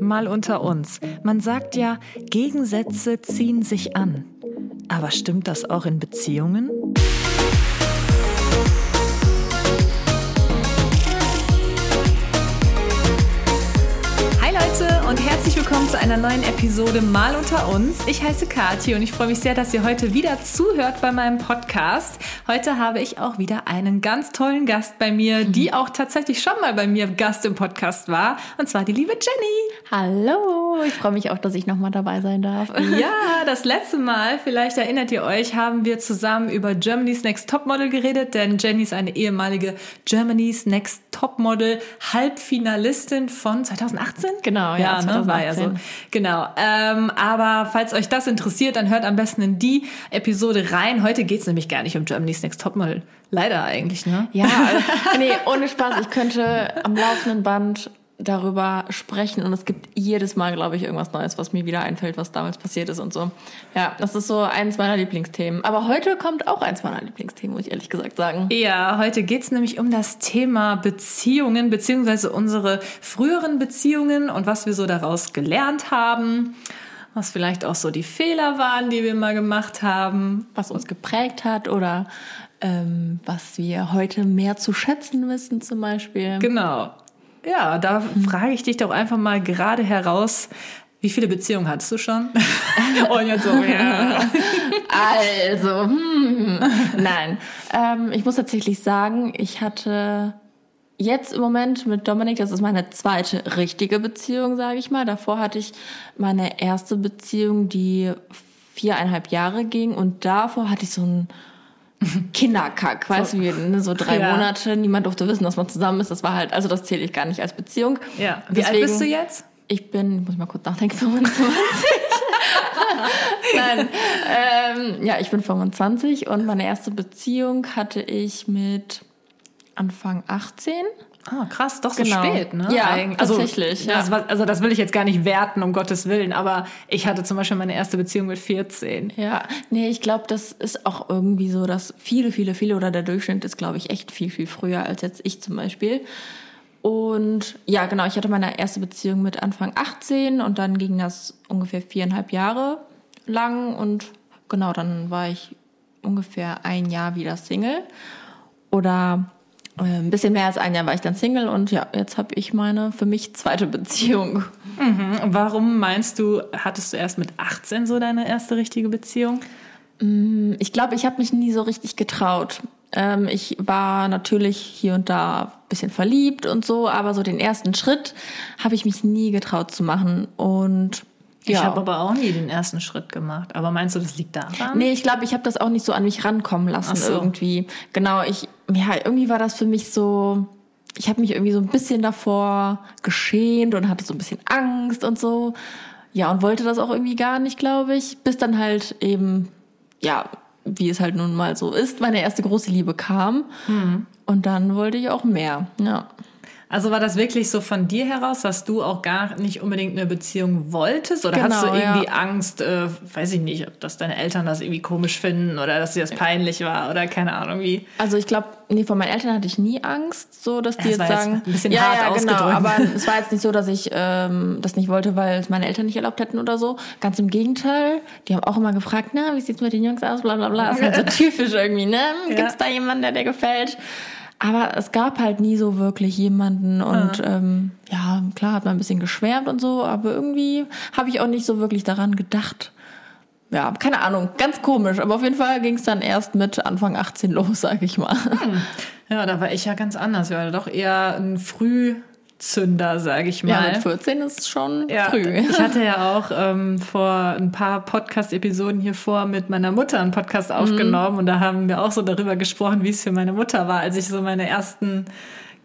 Mal unter uns. Man sagt ja, Gegensätze ziehen sich an. Aber stimmt das auch in Beziehungen? Einer neuen Episode Mal unter uns. Ich heiße Kathi und ich freue mich sehr, dass ihr heute wieder zuhört bei meinem Podcast. Heute habe ich auch wieder einen ganz tollen Gast bei mir, die auch tatsächlich schon mal bei mir Gast im Podcast war, und zwar die liebe Jenny. Hallo, ich freue mich auch, dass ich nochmal dabei sein darf. Ja, das letzte Mal, vielleicht erinnert ihr euch, haben wir zusammen über Germany's Next Topmodel geredet, denn Jenny ist eine ehemalige Germany's Next Topmodel Halbfinalistin von 2018. Genau, ja, ja ne, war ja so. Genau. Ähm, aber falls euch das interessiert, dann hört am besten in die Episode rein. Heute geht es nämlich gar nicht um Germany's Next Topmodel. Leider eigentlich, ne? Ja, also, nee, ohne Spaß. Ich könnte am laufenden Band darüber sprechen und es gibt jedes Mal, glaube ich, irgendwas Neues, was mir wieder einfällt, was damals passiert ist und so. Ja, das ist so eins meiner Lieblingsthemen. Aber heute kommt auch eins meiner Lieblingsthemen, muss ich ehrlich gesagt sagen. Ja, heute geht's nämlich um das Thema Beziehungen, beziehungsweise unsere früheren Beziehungen und was wir so daraus gelernt haben. Was vielleicht auch so die Fehler waren, die wir mal gemacht haben. Was uns geprägt hat oder ähm, was wir heute mehr zu schätzen wissen zum Beispiel. Genau. Ja, da frage ich dich doch einfach mal gerade heraus, wie viele Beziehungen hattest du schon? Und jetzt so, ja. Also, hm, nein. Ähm, ich muss tatsächlich sagen, ich hatte jetzt im Moment mit Dominik, das ist meine zweite richtige Beziehung, sage ich mal. Davor hatte ich meine erste Beziehung, die viereinhalb Jahre ging. Und davor hatte ich so ein Kinderkack, weißt so. du, ne, so drei ja. Monate, niemand durfte wissen, dass man zusammen ist. Das war halt, also das zähle ich gar nicht als Beziehung. Ja. Wie Deswegen, alt bist du jetzt? Ich bin, muss ich mal kurz nachdenken, 25. Nein, ähm, ja, ich bin 25 und meine erste Beziehung hatte ich mit Anfang 18. Ah, krass, doch so genau. spät, ne? Ja, also, tatsächlich. Ja. Das, also das will ich jetzt gar nicht werten, um Gottes Willen, aber ich hatte zum Beispiel meine erste Beziehung mit 14. Ja, nee, ich glaube, das ist auch irgendwie so, dass viele, viele, viele oder der Durchschnitt ist, glaube ich, echt viel, viel früher als jetzt ich zum Beispiel. Und ja, genau, ich hatte meine erste Beziehung mit Anfang 18 und dann ging das ungefähr viereinhalb Jahre lang und genau, dann war ich ungefähr ein Jahr wieder Single. Oder ein bisschen mehr als ein Jahr war ich dann Single und ja, jetzt habe ich meine für mich zweite Beziehung. Mhm. Warum meinst du, hattest du erst mit 18 so deine erste richtige Beziehung? Mm, ich glaube, ich habe mich nie so richtig getraut. Ähm, ich war natürlich hier und da ein bisschen verliebt und so, aber so den ersten Schritt habe ich mich nie getraut zu machen und ich habe aber auch nie den ersten Schritt gemacht. Aber meinst du, das liegt daran? Nee, ich glaube, ich habe das auch nicht so an mich rankommen lassen so. irgendwie. Genau, ich ja, irgendwie war das für mich so ich habe mich irgendwie so ein bisschen davor geschämt und hatte so ein bisschen Angst und so. Ja, und wollte das auch irgendwie gar nicht, glaube ich, bis dann halt eben ja, wie es halt nun mal so ist, meine erste große Liebe kam. Mhm. Und dann wollte ich auch mehr. Ja. Also war das wirklich so von dir heraus, dass du auch gar nicht unbedingt eine Beziehung wolltest? Oder genau, hast du irgendwie ja. Angst, äh, weiß ich nicht, dass deine Eltern das irgendwie komisch finden oder dass dir das peinlich war oder keine Ahnung wie? Also ich glaube, nee, von meinen Eltern hatte ich nie Angst, so dass die ja, jetzt sagen, jetzt ein bisschen ja, hart ja, genau, aber es war jetzt nicht so, dass ich ähm, das nicht wollte, weil es meine Eltern nicht erlaubt hätten oder so. Ganz im Gegenteil, die haben auch immer gefragt, na, wie sieht's mit den Jungs aus, bla bla bla. Das ist halt so typisch irgendwie, ne? Gibt's da jemanden, der dir gefällt? Aber es gab halt nie so wirklich jemanden und ja, ähm, ja klar hat man ein bisschen geschwärmt und so, aber irgendwie habe ich auch nicht so wirklich daran gedacht. Ja, keine Ahnung, ganz komisch, aber auf jeden Fall ging es dann erst mit Anfang 18 los, sag ich mal. Hm. Ja, da war ich ja ganz anders. Ich war doch eher ein früh Zünder, sage ich mal. Ja, mit 14 ist schon ja, früh. Ich hatte ja auch ähm, vor ein paar Podcast-Episoden hier vor mit meiner Mutter einen Podcast mhm. aufgenommen und da haben wir auch so darüber gesprochen, wie es für meine Mutter war, als ich so meine ersten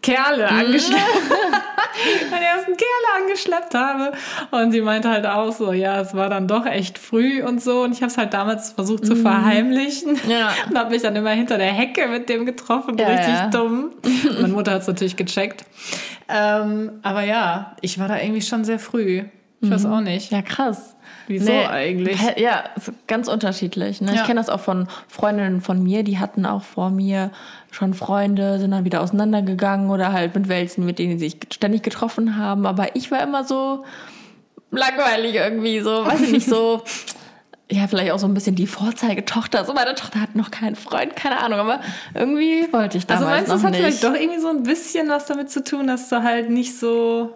Kerle mhm. angeschleppt, meine ersten Kerle angeschleppt habe. Und sie meinte halt auch so, ja, es war dann doch echt früh und so. Und ich habe es halt damals versucht zu mhm. verheimlichen. Ja. Und habe mich dann immer hinter der Hecke mit dem getroffen, ja, richtig ja. dumm. Und meine Mutter hat es natürlich gecheckt. Ähm, aber ja, ich war da irgendwie schon sehr früh. Ich weiß auch nicht. Ja, krass. Wieso eigentlich? Hä- Ja, ganz unterschiedlich. Ne? Ja. Ich kenne das auch von Freundinnen von mir, die hatten auch vor mir schon Freunde, sind dann wieder auseinandergegangen oder halt mit welchen, mit denen sie sich ständig getroffen haben. Aber ich war immer so langweilig irgendwie, so, weiß ich nicht, so. Ja, vielleicht auch so ein bisschen die Vorzeigetochter. So, meine Tochter hat noch keinen Freund, keine Ahnung, aber irgendwie wollte ich damals Also meinst du, noch es hat nicht. vielleicht doch irgendwie so ein bisschen was damit zu tun, dass du halt nicht so,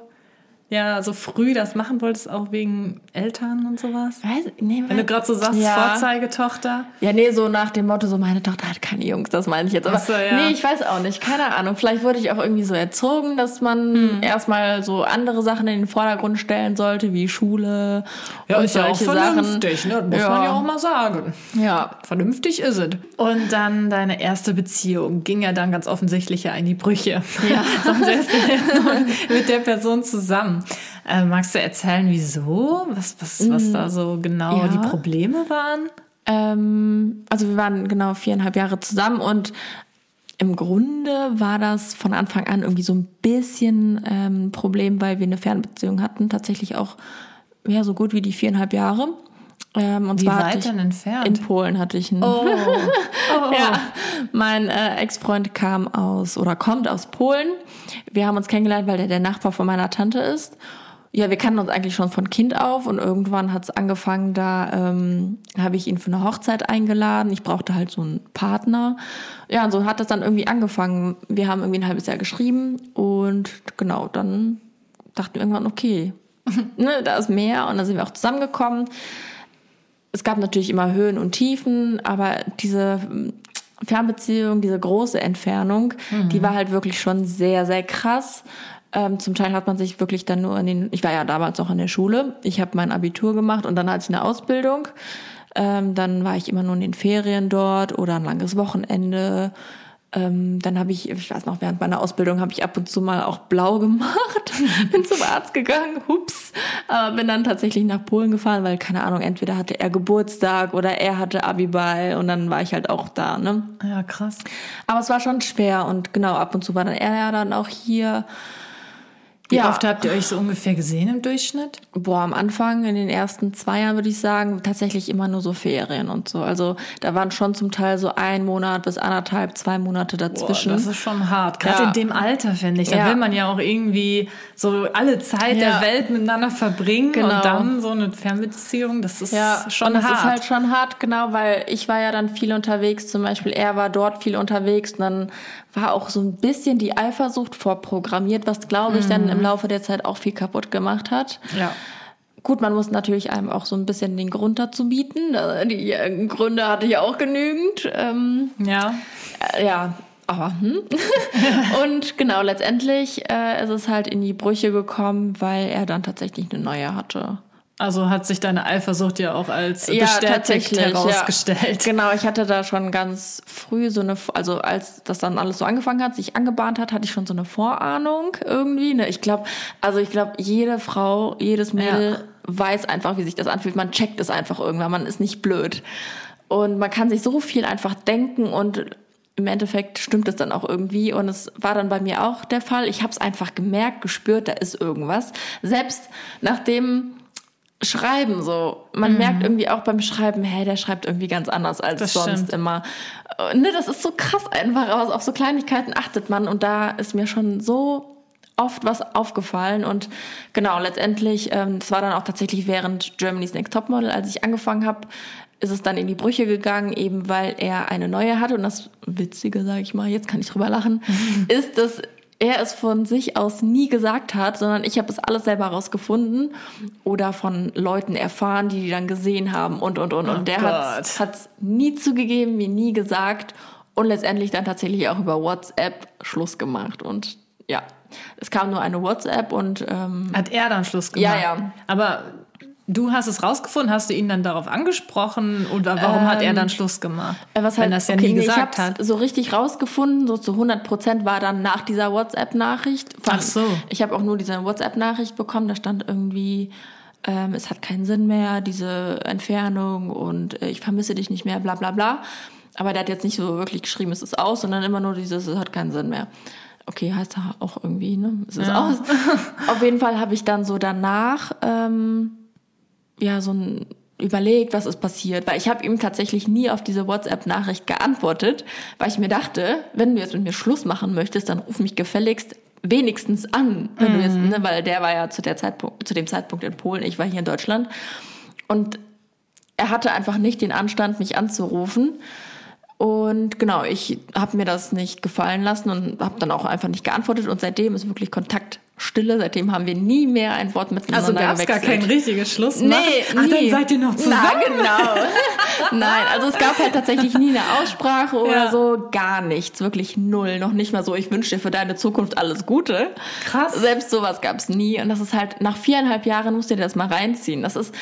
ja, so früh das machen wolltest, auch wegen Eltern und sowas? Weiß, nee, Wenn du gerade so sagst, Ja. Vorzeigetochter. Ja, nee, so nach dem Motto, so meine Tochter hat keine Jungs, das meine ich jetzt. Aber Ach so, ja. nee, ich weiß auch nicht, keine Ahnung. Vielleicht wurde ich auch irgendwie so erzogen, dass man Hm. erstmal so andere Sachen in den Vordergrund stellen sollte, wie Schule Ja, und ist ja auch solche Sachen. vernünftig, ne? Das muss Ja. man ja auch mal sagen. Ja. Vernünftig ist es. Und dann deine erste Beziehung ging ja dann ganz offensichtlich ja in die Brüche. Ja. Sonst wärst du jetzt noch mit der Person zusammen. Äh, magst du erzählen, wieso? Was, was, was da so genau Ja. die Probleme waren? Ähm, also wir waren genau viereinhalb Jahre zusammen und im Grunde war das von Anfang an irgendwie so ein bisschen ähm, ein Problem, weil wir eine Fernbeziehung hatten, tatsächlich auch ja so gut wie die viereinhalb Jahre. Ähm, und Wie zwar weit ich, denn entfernt? in Polen hatte ich einen oh. oh. Ja, mein äh, Ex-Freund kam aus oder kommt aus Polen. Wir haben uns kennengelernt, weil der der Nachbar von meiner Tante ist. Ja, wir kannten uns eigentlich schon von Kind auf und irgendwann hat es angefangen, da ähm, habe ich ihn für eine Hochzeit eingeladen. Ich brauchte halt so einen Partner. Ja, und so hat das dann irgendwie angefangen. Wir haben irgendwie ein halbes Jahr geschrieben und genau, dann dachten wir irgendwann, okay, ne, da ist mehr und dann sind wir auch zusammengekommen es gab natürlich immer Höhen und Tiefen, aber diese ähm, Fernbeziehung, diese große Entfernung, die war halt wirklich schon sehr, sehr krass. Ähm, zum Teil hat man sich wirklich dann nur in den, ich war ja damals auch in der Schule, ich habe mein Abitur gemacht und dann hatte ich eine Ausbildung. Ähm, dann war ich immer nur in den Ferien dort oder ein langes Wochenende. Ähm, dann habe ich, ich weiß noch, während meiner Ausbildung habe ich ab und zu mal auch blau gemacht, bin zum Arzt gegangen, hups, aber bin dann tatsächlich nach Polen gefahren, weil keine Ahnung, entweder hatte er Geburtstag oder er hatte Abiball und dann war ich halt auch da, ne? Ja, krass. Aber es war schon schwer und genau, ab und zu war dann er ja dann auch hier. Wie Ja. oft habt ihr euch so ungefähr gesehen im Durchschnitt? Boah, am Anfang, in den ersten zwei Jahren würde ich sagen, tatsächlich immer nur so Ferien und so. Also da waren schon zum Teil so ein Monat bis anderthalb, zwei Monate dazwischen. Boah, das ist schon hart. Gerade Ja. in dem Alter, finde ich. Da Ja. will man ja auch irgendwie so alle Zeit der Welt miteinander verbringen Genau. und dann so eine Fernbeziehung, das ist Ja, schon und das hart. ist halt schon hart, genau, weil ich war ja dann viel unterwegs, zum Beispiel er war dort viel unterwegs und dann war auch so ein bisschen die Eifersucht vorprogrammiert, was glaube ich dann im Laufe der Zeit auch viel kaputt gemacht hat. ja. Gut, man muss natürlich einem auch so ein bisschen den Grund dazu bieten. Äh, Die äh, Gründe hatte ich auch genügend. Ähm, Ja. äh, ja, aber hm. und genau, letztendlich äh, ist es halt in die Brüche gekommen, weil er dann tatsächlich eine neue hatte. Also hat sich deine Eifersucht ja auch als Ja, bestätigt tatsächlich, ja. herausgestellt. Genau, ich hatte da schon ganz früh so eine, also als das dann alles so angefangen hat, sich angebahnt hat, hatte ich schon so eine Vorahnung irgendwie. Ne? Ich glaube, also ich glaube, jede Frau, jedes Mädel Ja. weiß einfach, wie sich das anfühlt. Man checkt es einfach irgendwann, man ist nicht blöd. Und man kann sich so viel einfach denken und im Endeffekt stimmt es dann auch irgendwie und es war dann bei mir auch der Fall. Ich habe es einfach gemerkt, gespürt, da ist irgendwas. Selbst nachdem Schreiben so. Man merkt irgendwie auch beim Schreiben, hey, der schreibt irgendwie ganz anders als Das sonst stimmt. immer. Äh, Ne, das ist so krass einfach, aber auf so Kleinigkeiten achtet man und da ist mir schon so oft was aufgefallen und genau, letztendlich, ähm, das war dann auch tatsächlich während Germany's Next Topmodel, als ich angefangen habe, ist es dann in die Brüche gegangen, eben weil er eine neue hatte und das Witzige, sage ich mal, jetzt kann ich drüber lachen, ist, dass er es von sich aus nie gesagt hat, sondern ich habe es alles selber rausgefunden oder von Leuten erfahren, die die dann gesehen haben und und und. Und der hat es nie zugegeben, mir nie gesagt und letztendlich dann tatsächlich auch über WhatsApp Schluss gemacht. Und ja, es kam nur eine WhatsApp und ähm, Hat er dann Schluss gemacht? Ja, ja. Aber du hast es rausgefunden, hast du ihn dann darauf angesprochen oder warum hat er dann Schluss gemacht? Äh, Was Wenn halt, er es ja okay, nie nee, gesagt ich hab's hat. so richtig rausgefunden, so zu 100 Prozent war dann nach dieser WhatsApp-Nachricht. Ach so. Ich habe auch nur diese WhatsApp-Nachricht bekommen, da stand irgendwie, ähm, es hat keinen Sinn mehr, diese Entfernung und äh, ich vermisse dich nicht mehr, bla bla bla. Aber der hat jetzt nicht so wirklich geschrieben, es ist aus, sondern immer nur dieses, es hat keinen Sinn mehr. Okay, heißt er auch irgendwie, ne? Es ist ja. aus. Auf jeden Fall habe ich dann so danach ähm, ja so ein überlegt, was ist passiert, weil ich habe ihm tatsächlich nie auf diese WhatsApp-Nachricht geantwortet, weil ich mir dachte, wenn du jetzt mit mir Schluss machen möchtest, dann ruf mich gefälligst wenigstens an, wenn mhm. du jetzt, ne, weil der war ja zu der Zeitpunkt, zu dem Zeitpunkt in Polen, ich war hier in Deutschland und er hatte einfach nicht den Anstand, mich anzurufen. Und genau, ich habe mir das nicht gefallen lassen und habe dann auch einfach nicht geantwortet. Und seitdem ist wirklich Kontaktstille. Seitdem haben wir nie mehr ein Wort miteinander Also gab es gar kein richtiges Schluss? Nee, Ach, nie. dann seid ihr noch zusammen? Na, genau. Nein, also es gab halt tatsächlich nie eine Aussprache oder ja. so. Gar nichts, wirklich null. Noch nicht mal so, ich wünsche dir für deine Zukunft alles Gute. Krass. Selbst sowas gab es nie. Und das ist halt, nach viereinhalb Jahren musst du dir das mal reinziehen. Das ist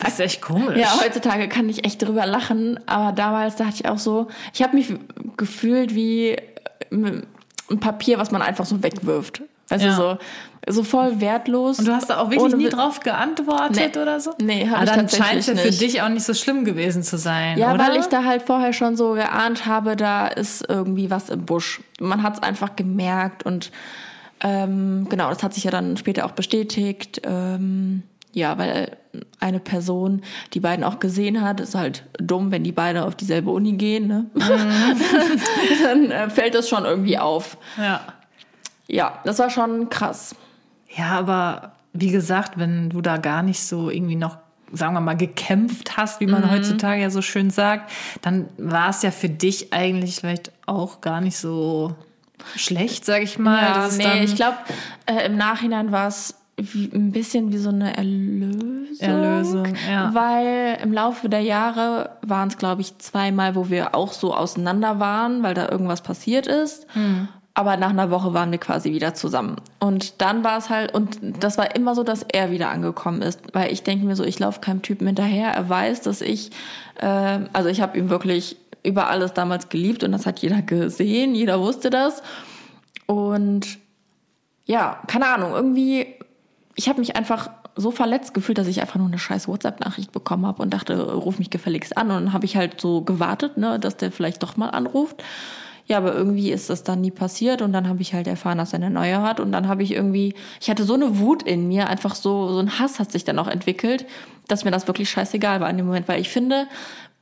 das ist echt komisch. Ja, heutzutage kann ich echt drüber lachen, aber damals dachte ich auch so, ich habe mich gefühlt wie äh, ein Papier, was man einfach so wegwirft. Also ja. so, so voll wertlos. Und du hast da auch wirklich nie drauf geantwortet nee. oder so? Nee, habe ich dann scheint es ja für dich auch nicht so schlimm gewesen zu sein, Ja, oder? weil ich da halt vorher schon so geahnt habe, da ist irgendwie was im Busch. Man hat es einfach gemerkt und ähm, genau, das hat sich ja dann später auch bestätigt. Ähm, ja, weil eine Person die beiden auch gesehen hat, ist halt dumm, wenn die beide auf dieselbe Uni gehen, ne? Mhm. Dann äh, fällt das schon irgendwie auf. Ja. Ja, das war schon krass. Ja, aber wie gesagt, wenn du da gar nicht so irgendwie noch sagen wir mal, gekämpft hast, wie man mhm. heutzutage ja so schön sagt, dann war es ja für dich eigentlich vielleicht auch gar nicht so schlecht, sag ich mal. Ja, nee, ich glaube, äh, im Nachhinein war es ein bisschen wie so eine Erlösung. Erlösung, ja. Weil im Laufe der Jahre waren es, glaube ich, zweimal, wo wir auch so auseinander waren, weil da irgendwas passiert ist. Hm. Aber nach einer Woche waren wir quasi wieder zusammen. Und dann war es halt, und das war immer so, dass er wieder angekommen ist. Weil ich denke mir so, ich laufe keinem Typen hinterher. Er weiß, dass ich, äh, also ich habe ihn wirklich über alles damals geliebt und das hat jeder gesehen, jeder wusste das. Und ja, keine Ahnung, irgendwie ich habe mich einfach so verletzt gefühlt, dass ich einfach nur eine scheiß WhatsApp-Nachricht bekommen habe und dachte, ruf mich gefälligst an. Und dann habe ich halt so gewartet, ne, dass der vielleicht doch mal anruft. Ja, aber irgendwie ist das dann nie passiert und dann habe ich halt erfahren, dass er eine neue hat und dann habe ich irgendwie, ich hatte so eine Wut in mir, einfach so, so ein Hass hat sich dann auch entwickelt, dass mir das wirklich scheißegal war in dem Moment, weil ich finde,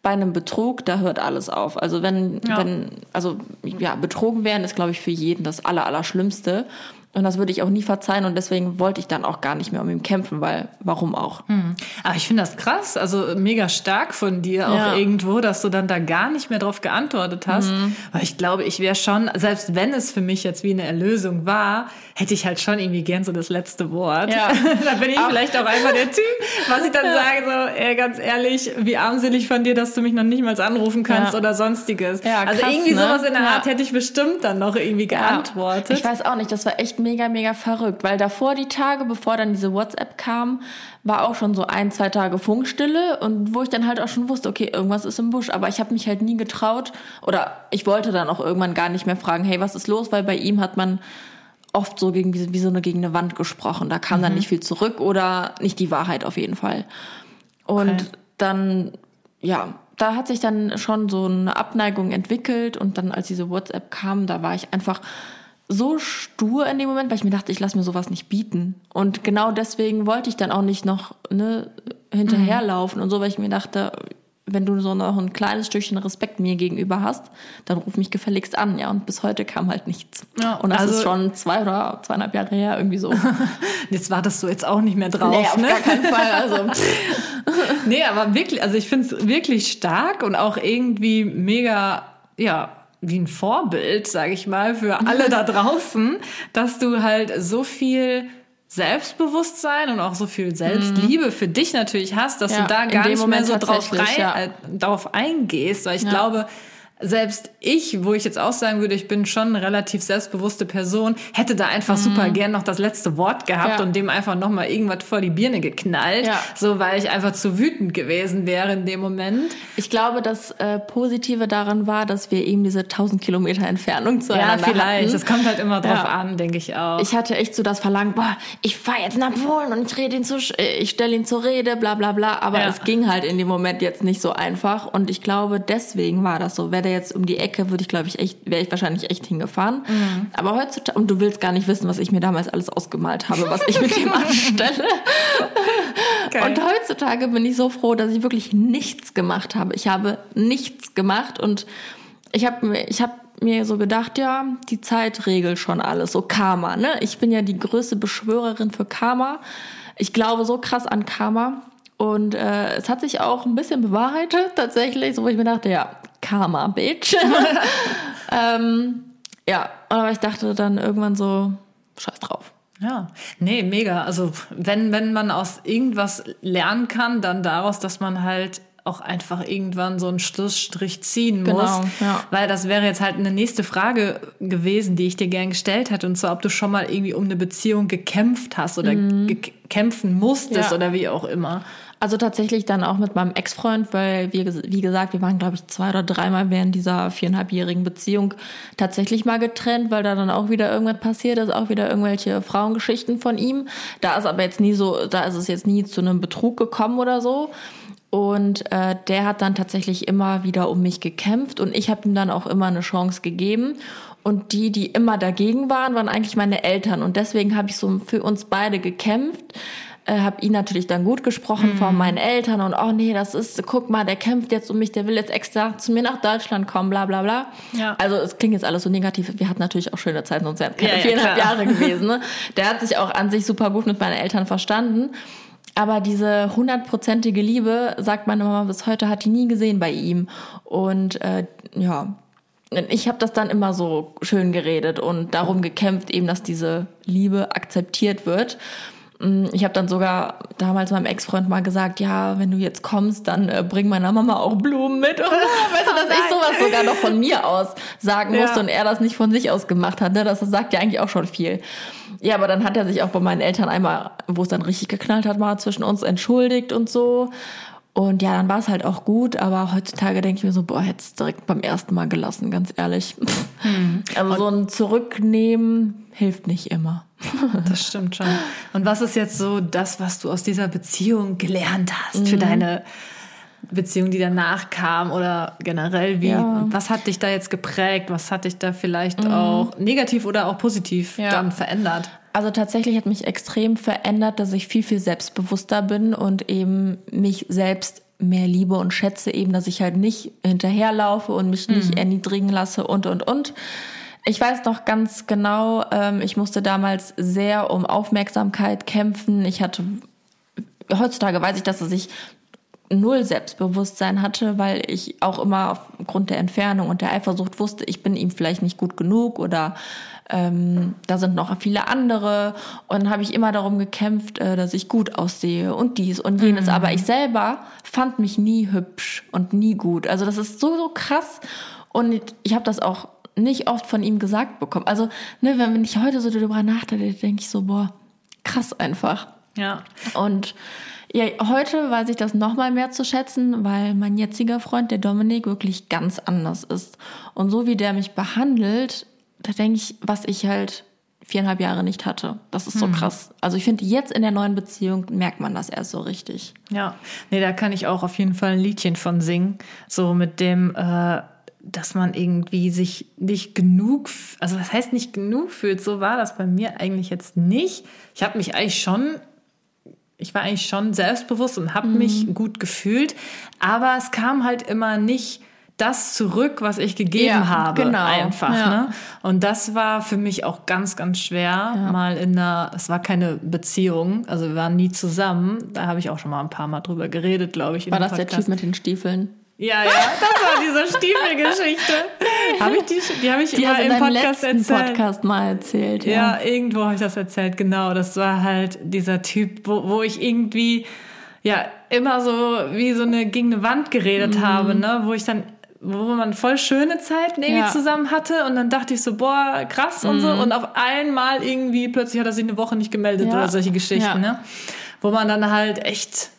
bei einem Betrug, da hört alles auf. Also wenn, ja. wenn, also ja, betrogen werden ist, glaube ich, für jeden das Aller, Allerschlimmste. Und das würde ich auch nie verzeihen und deswegen wollte ich dann auch gar nicht mehr um ihn kämpfen, weil warum auch? Hm. Aber ich finde das krass, also mega stark von dir auch ja. irgendwo, dass du dann da gar nicht mehr drauf geantwortet hast. Mhm. Weil ich glaube, ich wäre schon, selbst wenn es für mich jetzt wie eine Erlösung war, hätte ich halt schon irgendwie gern so das letzte Wort. Ja. dann bin ich auch. vielleicht auch einfach der Typ, was ich dann ja. sage, so, ey, ganz ehrlich, wie armselig von dir, dass du mich noch nicht mal anrufen kannst ja. oder sonstiges. Ja, also krass, also irgendwie ne? sowas in der Art hätte ich bestimmt dann noch irgendwie geantwortet. Ich weiß auch nicht, das war echt mega, mega verrückt, weil davor die Tage, bevor dann diese WhatsApp kam, war auch schon so ein, zwei Tage Funkstille und wo ich dann halt auch schon wusste, okay, irgendwas ist im Busch, aber ich habe mich halt nie getraut oder ich wollte dann auch irgendwann gar nicht mehr fragen, hey, was ist los, weil bei ihm hat man oft so gegen wie, wie so eine gegen eine Wand gesprochen, da kam mhm. dann nicht viel zurück oder nicht die Wahrheit auf jeden Fall. Und okay. dann ja, da hat sich dann schon so eine Abneigung entwickelt und dann als diese WhatsApp kam, da war ich einfach so stur in dem Moment, weil ich mir dachte, ich lasse mir sowas nicht bieten. Und genau deswegen wollte ich dann auch nicht noch ne, hinterherlaufen mhm. und so, weil ich mir dachte, wenn du so noch ein kleines Stückchen Respekt mir gegenüber hast, dann ruf mich gefälligst an, ja. Und bis heute kam halt nichts. Ja, und das also, ist schon zwei oder zweieinhalb Jahre her, irgendwie so. jetzt wartest du jetzt auch nicht mehr drauf, nee, auf ne? gar keinen Fall. Also. nee, aber wirklich, also ich finde es wirklich stark und auch irgendwie mega, ja, wie ein Vorbild, sage ich mal, für alle da draußen, dass du halt so viel Selbstbewusstsein und auch so viel Selbstliebe mhm. für dich natürlich hast, dass ja, du da gar nicht mehr so drauf, rein, ja. äh, darauf eingehst, weil ich ja. glaube, selbst ich, wo ich jetzt auch sagen würde, ich bin schon eine relativ selbstbewusste Person, hätte da einfach mhm. super gern noch das letzte Wort gehabt ja. und dem einfach noch mal irgendwas vor die Birne geknallt, ja. so weil ich einfach zu wütend gewesen wäre in dem Moment. Ich glaube, das äh, Positive daran war, dass wir eben diese 1000 Kilometer Entfernung zueinander Ja, vielleicht. Hatten. Das kommt halt immer drauf ja. an, denke ich auch. Ich hatte echt so das Verlangen, boah, ich fahre jetzt nach Polen und ich rede ihn zu, äh, ich stelle ihn zur Rede, bla bla bla. Aber es ging halt in dem Moment jetzt nicht so einfach und ich glaube, deswegen war das so. Wäre jetzt um die Ecke, würde ich, glaube ich, echt, wäre ich wahrscheinlich echt hingefahren. Mhm. Aber heutzutage, und du willst gar nicht wissen, was ich mir damals alles ausgemalt habe, was ich mit dem anstelle. Geil. Und heutzutage bin ich so froh, dass ich wirklich nichts gemacht habe. Ich habe nichts gemacht und ich habe mir, ich habe mir so gedacht, ja, die Zeit regelt schon alles, so Karma, ne? Ich bin ja die größte Beschwörerin für Karma. Ich glaube so krass an Karma. Und äh, es hat sich auch ein bisschen bewahrheitet, tatsächlich, so wo ich mir dachte, ja, Karma, Bitch. ähm, ja, aber ich dachte dann irgendwann so, scheiß drauf. Ja, nee, mega. Also wenn, wenn man aus irgendwas lernen kann, dann daraus, dass man halt auch einfach irgendwann so einen Schlussstrich ziehen Genau, muss. ja. Weil das wäre jetzt halt eine nächste Frage gewesen, die ich dir gern gestellt hätte. Und zwar, ob du schon mal irgendwie um eine Beziehung gekämpft hast oder ge- kämpfen musstest Ja. oder wie auch immer. Also tatsächlich dann auch mit meinem Ex-Freund, weil wir, wie gesagt, wir waren, glaube ich, zwei oder dreimal während dieser viereinhalbjährigen Beziehung tatsächlich mal getrennt, weil da dann auch wieder irgendwas passiert ist, auch wieder irgendwelche Frauengeschichten von ihm. Da ist aber jetzt nie so, da ist es jetzt nie zu einem Betrug gekommen oder so. Und äh, der hat dann tatsächlich immer wieder um mich gekämpft und ich habe ihm dann auch immer eine Chance gegeben. Und die, die immer dagegen waren, waren eigentlich meine Eltern. Und deswegen habe ich so für uns beide gekämpft. Äh, habe ihn natürlich dann gut gesprochen vor meinen Eltern und oh nee, das ist, guck mal, der kämpft jetzt um mich, der will jetzt extra zu mir nach Deutschland kommen, bla bla bla. Ja. Also es klingt jetzt alles so negativ. Wir hatten natürlich auch schöne Zeiten, sonst wären es keine Ja, ja, viereinhalb klar. Jahre gewesen. Ne? Der hat sich auch an sich super gut mit meinen Eltern verstanden. Aber diese hundertprozentige Liebe, sagt meine Mama bis heute, hat die nie gesehen bei ihm. Und äh, ja, ich habe das dann immer so schön geredet und darum gekämpft, eben, dass diese Liebe akzeptiert wird. Mm, Ich habe dann sogar damals meinem Ex-Freund mal gesagt, ja, wenn du jetzt kommst, dann äh, bring meiner Mama auch Blumen mit. Und, weißt du, dass ich sowas sogar noch von mir aus sagen musste Ja. und er das nicht von sich aus gemacht hat. Ne? Das sagt ja eigentlich auch schon viel. Ja, aber dann hat er sich auch bei meinen Eltern einmal, wo es dann richtig geknallt hat, mal zwischen uns entschuldigt und so. Und ja, dann war es halt auch gut, aber heutzutage denke ich mir so, boah, hätte es direkt beim ersten Mal gelassen, ganz ehrlich. Also so ein Zurücknehmen hilft nicht immer. Das stimmt schon. Und was ist jetzt so das, was du aus dieser Beziehung gelernt hast Mhm. für deine Beziehung, die danach kam oder generell wie? Ja. Was hat dich da jetzt geprägt? Was hat dich da vielleicht auch negativ oder auch positiv Mhm. Ja. dann verändert? Also tatsächlich hat mich extrem verändert, dass ich viel, viel selbstbewusster bin und eben mich selbst mehr liebe und schätze, eben, dass ich halt nicht hinterherlaufe und mich nicht erniedrigen lasse und, und, und. Ich weiß noch ganz genau, ähm, ich musste damals sehr um Aufmerksamkeit kämpfen. Ich hatte, heutzutage weiß ich, dass ich null Selbstbewusstsein hatte, weil ich auch immer aufgrund der Entfernung und der Eifersucht wusste, ich bin ihm vielleicht nicht gut genug oder ähm, da sind noch viele andere. Und dann habe ich immer darum gekämpft, äh, dass ich gut aussehe und dies und jenes. Aber ich selber fand mich nie hübsch und nie gut. Also das ist so, so krass. Und ich habe das auch nicht oft von ihm gesagt bekommen. Also, ne, wenn ich heute so darüber nachdenke, denke ich so, boah, krass einfach. Ja. Und ja, heute weiß ich das nochmal mehr zu schätzen, weil mein jetziger Freund, der Dominik, wirklich ganz anders ist. Und so wie der mich behandelt, da denke ich, was ich halt viereinhalb Jahre nicht hatte. Das ist so krass. Also ich finde, jetzt in der neuen Beziehung merkt man das erst so richtig. Ja, nee, da kann ich auch auf jeden Fall ein Liedchen von singen. So mit dem, äh, dass man irgendwie sich nicht genug, also was heißt nicht genug fühlt, so war das bei mir eigentlich jetzt nicht. Ich habe mich eigentlich schon, ich war eigentlich schon selbstbewusst und habe mich gut gefühlt, aber es kam halt immer nicht das zurück, was ich gegeben Ja, habe, genau. einfach. Ja. Ne? Und das war für mich auch ganz, ganz schwer. Mal in einer, es war keine Beziehung, also wir waren nie zusammen. Da habe ich auch schon mal ein paar Mal drüber geredet, glaube ich. War das der Podcast. Typ mit den Stiefeln? Ja, ja, das war diese Stiefelgeschichte. habe ich die, die habe ich Die immer im Podcast letzten erzählt. Podcast mal erzählt. Ja. Ja, irgendwo habe ich das erzählt, genau. Das war halt dieser Typ, wo, wo ich irgendwie ja immer so wie so eine gegen eine Wand geredet Mhm. habe, ne? Wo ich dann, wo man voll schöne Zeiten irgendwie Ja. Mhm. zusammen hatte und dann dachte ich so, boah, krass und so. Und auf einmal irgendwie plötzlich hat er sich eine Woche nicht gemeldet Ja. oder solche Geschichten, Ja. ne? Wo man dann halt echt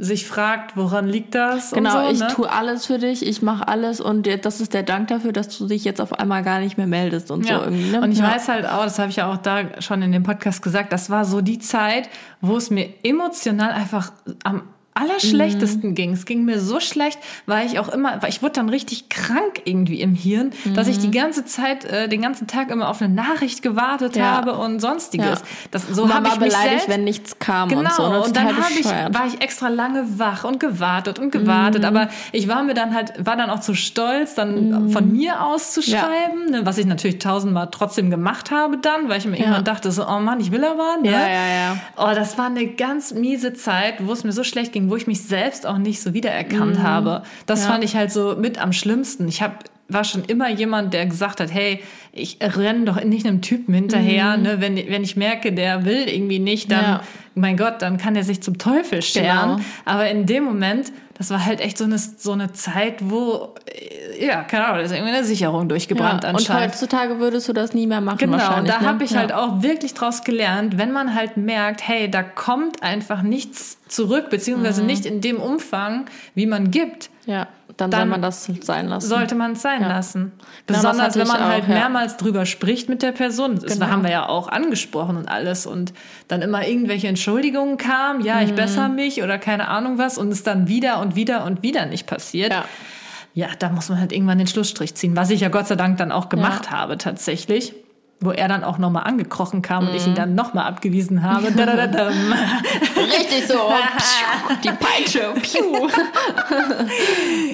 sich fragt, woran liegt das? Genau, so, ich ne? tue alles für dich, ich mache alles und das ist der Dank dafür, dass du dich jetzt auf einmal gar nicht mehr meldest und Ja. so irgendwie. Ne? Und ich ja. weiß halt auch, das habe ich ja auch da schon in dem Podcast gesagt, das war so die Zeit, wo es mir emotional einfach am allerschlechtesten mhm. ging. Es ging mir so schlecht, weil ich auch immer, weil ich wurde dann richtig krank irgendwie im Hirn, mhm. dass ich die mhm. ganze Zeit, äh, den ganzen Tag immer auf eine Nachricht gewartet ja. habe und sonstiges. Ja. Das, so habe ich mich selbst, wenn nichts kam genau, und so. Ne? Und dann ich, war ich extra lange wach und gewartet und gewartet. Mhm. Aber ich war mir dann halt, war dann auch zu stolz, dann mhm. von mir aus zu schreiben, ja. ne, was ich natürlich tausendmal trotzdem gemacht habe dann, weil ich mir irgendwann dachte so, oh Mann, ich will aber. Ne? Ja, ja, ja. Oh, das war eine ganz miese Zeit, wo es mir so schlecht ging, wo ich mich selbst auch nicht so wiedererkannt mhm. habe. Das ja. fand ich halt so mit am schlimmsten. Ich habe war schon immer jemand, der gesagt hat, hey, ich renne doch nicht einem Typen hinterher, mhm. ne? wenn, wenn ich merke, der will irgendwie nicht, dann, ja. mein Gott, dann kann er sich zum Teufel scheren. Genau. Aber in dem Moment, das war halt echt so eine, so eine Zeit, wo, ja, keine Ahnung, da ist irgendwie eine Sicherung durchgebrannt ja. anscheinend. Und heutzutage würdest du das nie mehr machen genau, wahrscheinlich. Genau, da ne? habe ich ja. halt auch wirklich draus gelernt, wenn man halt merkt, hey, da kommt einfach nichts zurück, beziehungsweise mhm. nicht in dem Umfang, wie man gibt. Ja dann, dann soll man das sein lassen. Sollte man es sein ja. lassen. Genau, Besonders wenn man halt auch, mehrmals ja. drüber spricht mit der Person. Das genau. haben wir ja auch angesprochen und alles. Und dann immer irgendwelche Entschuldigungen kam, ja, ich mhm. besser mich oder keine Ahnung was und es dann wieder und wieder und wieder nicht passiert. Ja. Ja, da muss man halt irgendwann den Schlussstrich ziehen, was ich ja Gott sei Dank dann auch gemacht habe tatsächlich wo er dann auch nochmal angekrochen kam mm. und ich ihn mhm. dann nochmal abgewiesen habe. Richtig so. Die Peitsche. Piu.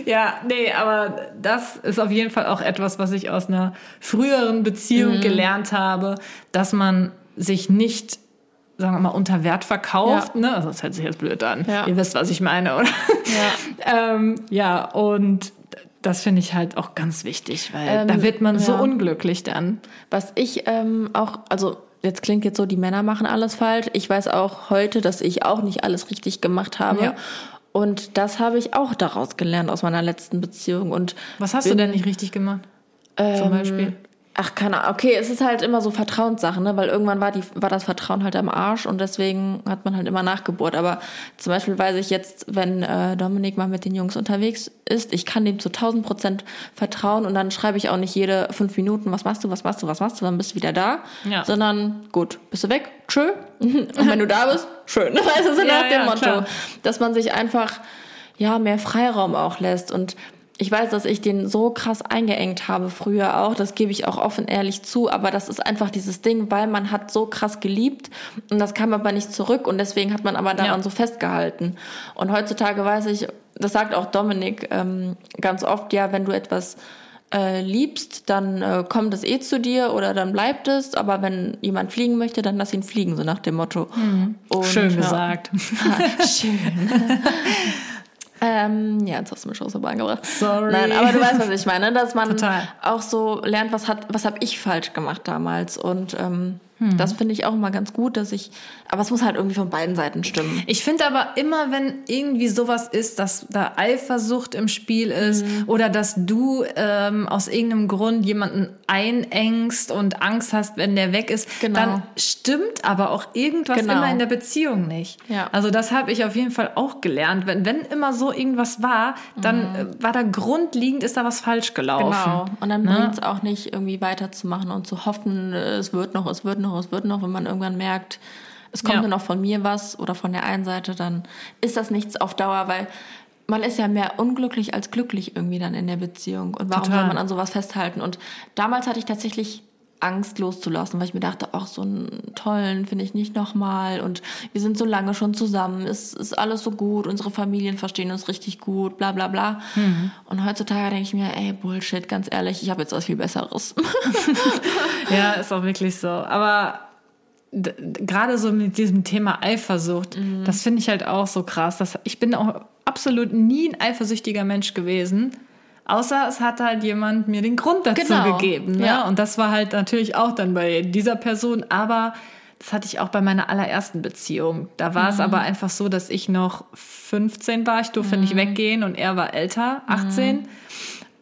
ja, nee, aber das ist auf jeden Fall auch etwas, was ich aus einer früheren Beziehung mm. gelernt habe, dass man sich nicht sagen wir mal, unter Wert verkauft. Ja. Ne? Also das hört sich jetzt blöd an. Ja. Ihr wisst, was ich meine, oder? Ja, ähm, ja und das finde ich halt auch ganz wichtig, weil ähm, da wird man ja. so unglücklich dann. Was ich ähm, auch, also jetzt klingt jetzt so, die Männer machen alles falsch. Ich weiß auch heute, dass ich auch nicht alles richtig gemacht habe. Ja. Und das habe ich auch daraus gelernt aus meiner letzten Beziehung. Und was hast bin, du denn nicht richtig gemacht? Ähm, Zum Beispiel? Ach, keine Ahnung. Okay, es ist halt immer so Vertrauenssache, ne? Weil irgendwann war, die, war das Vertrauen halt am Arsch und deswegen hat man halt immer nachgebohrt. Aber zum Beispiel weiß ich jetzt, wenn äh, Dominik mal mit den Jungs unterwegs ist, ich kann dem zu 1000 Prozent vertrauen und dann schreibe ich auch nicht jede fünf Minuten, was machst du, was machst du, was machst du, dann bist du wieder da. Ja. Sondern, gut, bist du weg? Tschö. Und wenn du da bist, schön. Weißt du, so nach ja, dem Motto. Klar. Dass man sich einfach, ja, mehr Freiraum auch lässt und ich weiß, dass ich den so krass eingeengt habe früher auch, das gebe ich auch offen ehrlich zu, aber das ist einfach dieses Ding, weil man hat so krass geliebt und das kam aber nicht zurück und deswegen hat man aber daran ja. so festgehalten. Und heutzutage weiß ich, das sagt auch Dominik ähm, ganz oft, ja, wenn du etwas äh, liebst, dann äh, kommt es eh zu dir oder dann bleibt es, aber wenn jemand fliegen möchte, dann lass ihn fliegen, so nach dem Motto. Mhm. Und, Schön ja. gesagt. Schön. Ähm, ja, jetzt hast du mich schon so beigebracht. Sorry. Nein, aber du weißt, was ich meine, dass man Total. auch so lernt, was hat, was habe ich falsch gemacht damals und ähm, hm. Das finde ich auch immer ganz gut, dass ich, aber es muss halt irgendwie von beiden Seiten stimmen. Ich finde aber immer, wenn irgendwie sowas ist, dass da Eifersucht im Spiel ist mhm. oder dass du ähm, aus irgendeinem Grund jemanden einengst und Angst hast, wenn der weg ist, genau. dann stimmt aber auch irgendwas genau. immer in der Beziehung nicht. Ja. Also das habe ich auf jeden Fall auch gelernt. Wenn, wenn immer so irgendwas war, dann mhm. Äh, war da grundlegend, ist da was falsch gelaufen. Genau. Und dann ne? bringt es auch nicht irgendwie weiterzumachen und zu hoffen, es wird noch, es wird noch noch, es wird noch, wenn man irgendwann merkt, es kommt ja. nur noch von mir was oder von der einen Seite, dann ist das nichts auf Dauer, weil man ist ja mehr unglücklich als glücklich irgendwie dann in der Beziehung. Und warum Total. soll man an sowas festhalten? Und damals hatte ich tatsächlich Angst loszulassen, weil ich mir dachte, ach, so einen tollen finde ich nicht nochmal und wir sind so lange schon zusammen, es ist alles so gut, unsere Familien verstehen uns richtig gut, bla bla bla. Mhm. Und heutzutage denke ich mir, ey, Bullshit, ganz ehrlich, ich habe jetzt was viel Besseres. ja, ist auch wirklich so. Aber gerade so mit diesem Thema Eifersucht, mhm. das finde ich halt auch so krass. Dass ich bin auch absolut nie ein eifersüchtiger Mensch gewesen. Außer es hat halt jemand mir den Grund dazu genau. gegeben. Ne? Ja. Und das war halt natürlich auch dann bei dieser Person. Aber das hatte ich auch bei meiner allerersten Beziehung. Da war mhm. es aber einfach so, dass ich noch 15 war. Ich durfte mhm. nicht weggehen und er war älter, 18. Mhm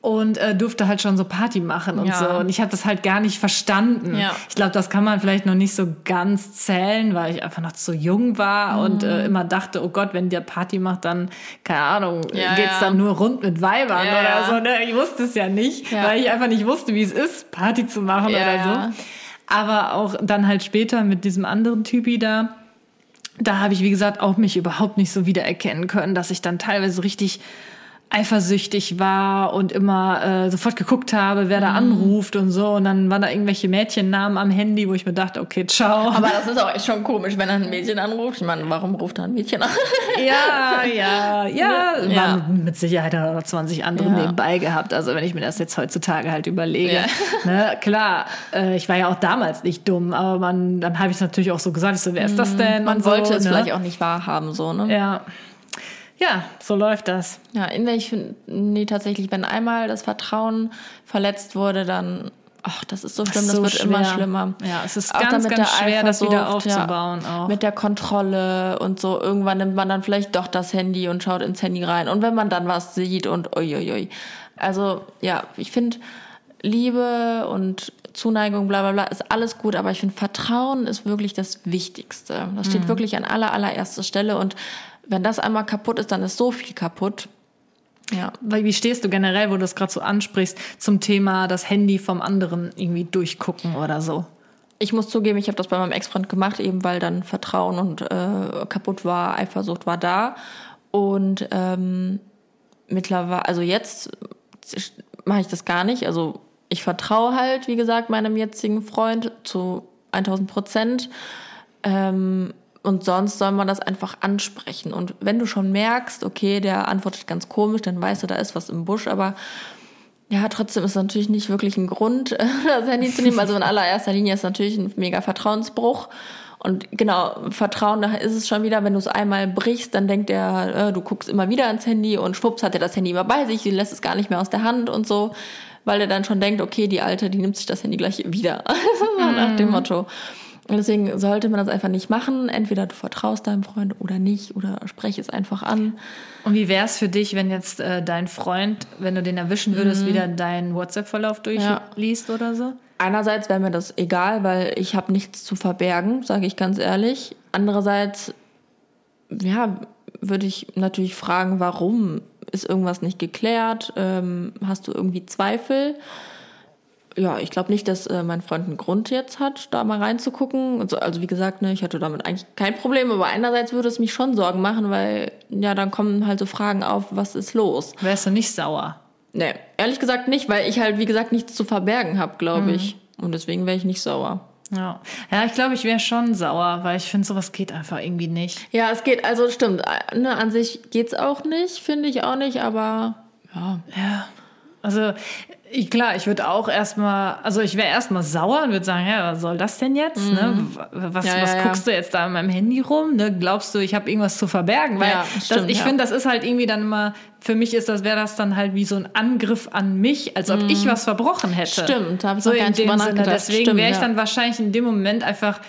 und äh, durfte halt schon so Party machen und ja. so. Und ich habe das halt gar nicht verstanden. Ja. Ich glaube, das kann man vielleicht noch nicht so ganz zählen, weil ich einfach noch zu jung war mhm. und äh, immer dachte, oh Gott, wenn der Party macht, dann, keine Ahnung, ja, geht's dann nur rund mit Weibern oder so. Ne? Ich wusste es ja nicht, weil ich einfach nicht wusste, wie es ist, Party zu machen oder so. Aber auch dann halt später mit diesem anderen Typi da da habe ich, wie gesagt, auch mich überhaupt nicht so wiedererkennen können, dass ich dann teilweise richtig eifersüchtig war und immer äh, sofort geguckt habe, wer da mhm. anruft und so. Und dann waren da irgendwelche Mädchennamen am Handy, wo ich mir dachte, okay, ciao. Aber das ist auch echt schon komisch, wenn ein Mädchen anruft. Ich meine, warum ruft da ein Mädchen an? ja, ja, ja. ja. Waren mit Sicherheit noch 20 andere ja. nebenbei gehabt. Also wenn ich mir das jetzt heutzutage halt überlege. Ja. Ne, klar, äh, ich war ja auch damals nicht dumm, aber man, dann habe ich es natürlich auch so gesagt, ich so, wer ist das mhm. denn? Man wollte so, es ne? vielleicht auch nicht wahrhaben, so, ne? Ja. Ja, so läuft das. Ja, in ich finde, nee, tatsächlich, wenn einmal das Vertrauen verletzt wurde, dann, ach, das ist so schlimm, das, so wird schwer. immer schlimmer. Ja, es ist auch ganz, ganz schwer, das wieder aufzubauen. Ja, auch. Mit der Kontrolle und so. Irgendwann nimmt man dann vielleicht doch das Handy und schaut ins Handy rein. Und wenn man dann was sieht und uiuiui. Also, ja, ich finde, Liebe und Zuneigung, bla bla bla, ist alles gut, aber ich finde, Vertrauen ist wirklich das Wichtigste. Das steht mhm. wirklich an aller, allererster Stelle und wenn das einmal kaputt ist, dann ist so viel kaputt. Ja. Wie stehst du generell, wo du es gerade so ansprichst, zum Thema das Handy vom anderen irgendwie durchgucken oder so? Ich muss zugeben, ich habe das bei meinem Ex-Freund gemacht, eben weil dann Vertrauen und äh, kaputt war, Eifersucht war da. Und ähm, mittlerweile, also jetzt mache ich das gar nicht. Also ich vertraue halt, wie gesagt, meinem jetzigen Freund zu 1000 Prozent. Ähm, und sonst soll man das einfach ansprechen. Und wenn du schon merkst, okay, der antwortet ganz komisch, dann weißt du, da ist was im Busch, aber ja, trotzdem ist natürlich nicht wirklich ein Grund, das Handy zu nehmen. Also in allererster Linie ist natürlich ein mega Vertrauensbruch. Und genau, Vertrauen, da ist es schon wieder, wenn du es einmal brichst, dann denkt er, äh, du guckst immer wieder ans Handy und schwupps hat er das Handy immer bei sich, lässt es gar nicht mehr aus der Hand und so, weil er dann schon denkt, okay, die Alte, die nimmt sich das Handy gleich wieder. Nach dem mhm. Motto. Und deswegen sollte man das einfach nicht machen. Entweder du vertraust deinem Freund oder nicht oder spreche es einfach an. Und wie wäre es für dich, wenn jetzt äh, dein Freund, wenn du den erwischen würdest, mhm. wieder deinen WhatsApp-Verlauf durchliest ja. oder so? Einerseits wäre mir das egal, weil ich habe nichts zu verbergen, sage ich ganz ehrlich. Andererseits, ja, würde ich natürlich fragen, warum ist irgendwas nicht geklärt? Ähm, hast du irgendwie Zweifel? Ja, ich glaube nicht, dass äh, mein Freund einen Grund jetzt hat, da mal reinzugucken. Also, also wie gesagt, ne, ich hatte damit eigentlich kein Problem, aber einerseits würde es mich schon Sorgen machen, weil ja, dann kommen halt so Fragen auf, was ist los? Wärst du nicht sauer? Nee, ehrlich gesagt nicht, weil ich halt, wie gesagt, nichts zu verbergen habe, glaube mhm. ich. Und deswegen wäre ich nicht sauer. Ja, ja ich glaube, ich wäre schon sauer, weil ich finde, sowas geht einfach irgendwie nicht. Ja, es geht, also stimmt. Ne, an sich geht's auch nicht, finde ich auch nicht, aber ja. Ja. Also klar, ich würde auch erstmal, also ich wäre erstmal sauer und würde sagen, ja, was soll das denn jetzt? Mhm. Ne? Was, ja, was ja, guckst ja. du jetzt da in meinem Handy rum? Ne? Glaubst du, ich habe irgendwas zu verbergen? Weil stimmt, das, ich finde, das ist halt irgendwie dann immer, für mich ist das, wäre das dann halt wie so ein Angriff an mich, als ob mhm. ich was verbrochen hätte. Stimmt, habe ich so gar nicht drüber nachgedacht. Deswegen wäre ich dann wahrscheinlich in dem Moment einfach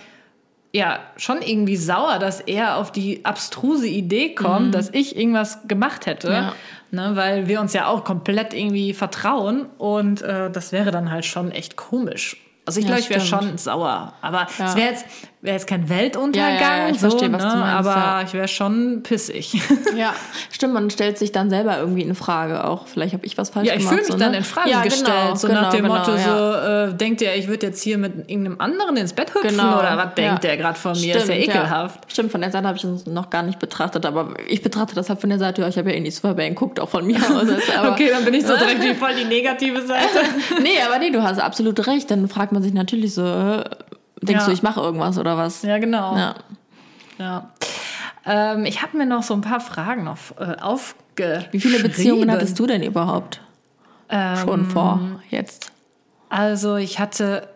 ja schon irgendwie sauer, dass er auf die abstruse Idee kommt, mhm. dass ich irgendwas gemacht hätte. Ja. Ne, weil wir uns ja auch komplett irgendwie vertrauen und äh, das wäre dann halt schon echt komisch. Also ich ja, glaube, ich wäre schon sauer. Aber ja. es wäre jetzt, wär jetzt kein Weltuntergang, ja, ich so, verstehe, was ne? du meinst, aber ich wäre schon pissig. Ja, stimmt, man stellt sich dann selber irgendwie in Frage auch. Vielleicht habe ich was falsch gemacht. Ja, ich fühle mich so, dann ne? in Frage gestellt. Genau, so genau, nach dem genau, Motto, so, äh, denkt ihr, ich würde jetzt hier mit irgendeinem anderen ins Bett hüpfen genau, oder was denkt der gerade von mir? Stimmt, ist ja ekelhaft. Stimmt, von der Seite habe ich das noch gar nicht betrachtet, aber ich betrachte das halt von der Seite, ja, ich habe ja eh nichts vorbei, guckt auch von mir aus. okay, dann bin ich so direkt wie voll die negative Seite. nee, aber nee, du hast absolut recht. Dann fragt man sich natürlich so, äh, denkst ja. du, ich mache irgendwas oder was? Ja, genau. Ja. ja. Ähm, ich habe mir noch so ein paar Fragen auf, äh, aufgeschrieben. Wie viele Beziehungen hattest du denn überhaupt? Ähm, Schon vor jetzt? Also ich hatte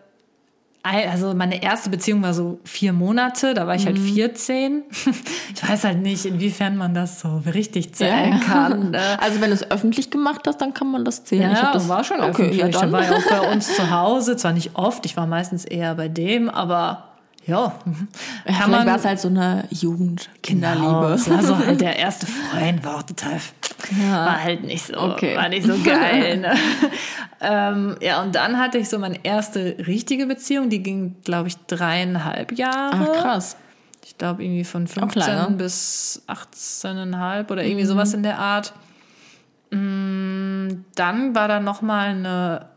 also meine erste Beziehung war so vier Monate, da war ich halt 14. Mhm. Ich weiß halt nicht, inwiefern man das so richtig zählen ja. kann. Ne? Also wenn du es öffentlich gemacht hast, dann kann man das zählen. Ja, das war schon okay, öffentlich. Ja, dann. war ja auch bei uns zu Hause, zwar nicht oft, ich war meistens eher bei dem, aber ja. Kann Vielleicht war es halt so eine Jugendkinderliebe. Genau, das war so halt der erste Freund, war auch total, ja. war halt nicht so, okay. war nicht so geil. Ne? ähm, ja, und dann hatte ich so meine erste richtige Beziehung, die ging, glaube ich, dreieinhalb Jahre. Ach, krass. Ich glaube, irgendwie von 15 bis 18,5 oder irgendwie mhm. sowas in der Art. Mm, dann war da nochmal eine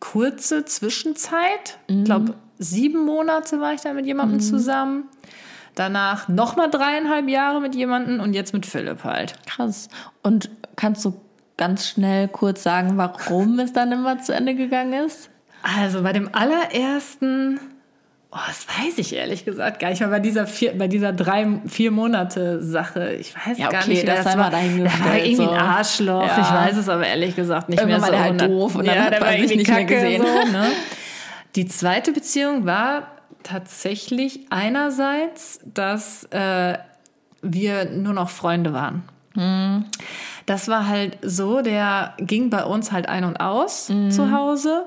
kurze Zwischenzeit. Ich glaube, sieben Monate war ich da mit jemandem mhm. zusammen. Danach nochmal dreieinhalb Jahre mit jemandem und jetzt mit Philipp halt. Krass. Und kannst du ganz schnell kurz sagen, warum es dann immer zu Ende gegangen ist? Also bei dem allerersten, oh, das weiß ich ehrlich gesagt gar nicht, weil bei dieser vier, bei dieser drei, vier Monate Sache, ich weiß Ja, gar okay, nicht, wer das das war. dahingestellt, Der war irgendwie so. ein Arschloch, Ja. ich weiß es aber ehrlich gesagt nicht Irgendwann mehr war so. der halt doof und dann ja, hat der man war sich nicht mehr kacke, gesehen. So, ne? Die zweite Beziehung war tatsächlich einerseits, dass äh, wir nur noch Freunde waren. Das war halt so, der ging bei uns halt ein und aus zu Hause.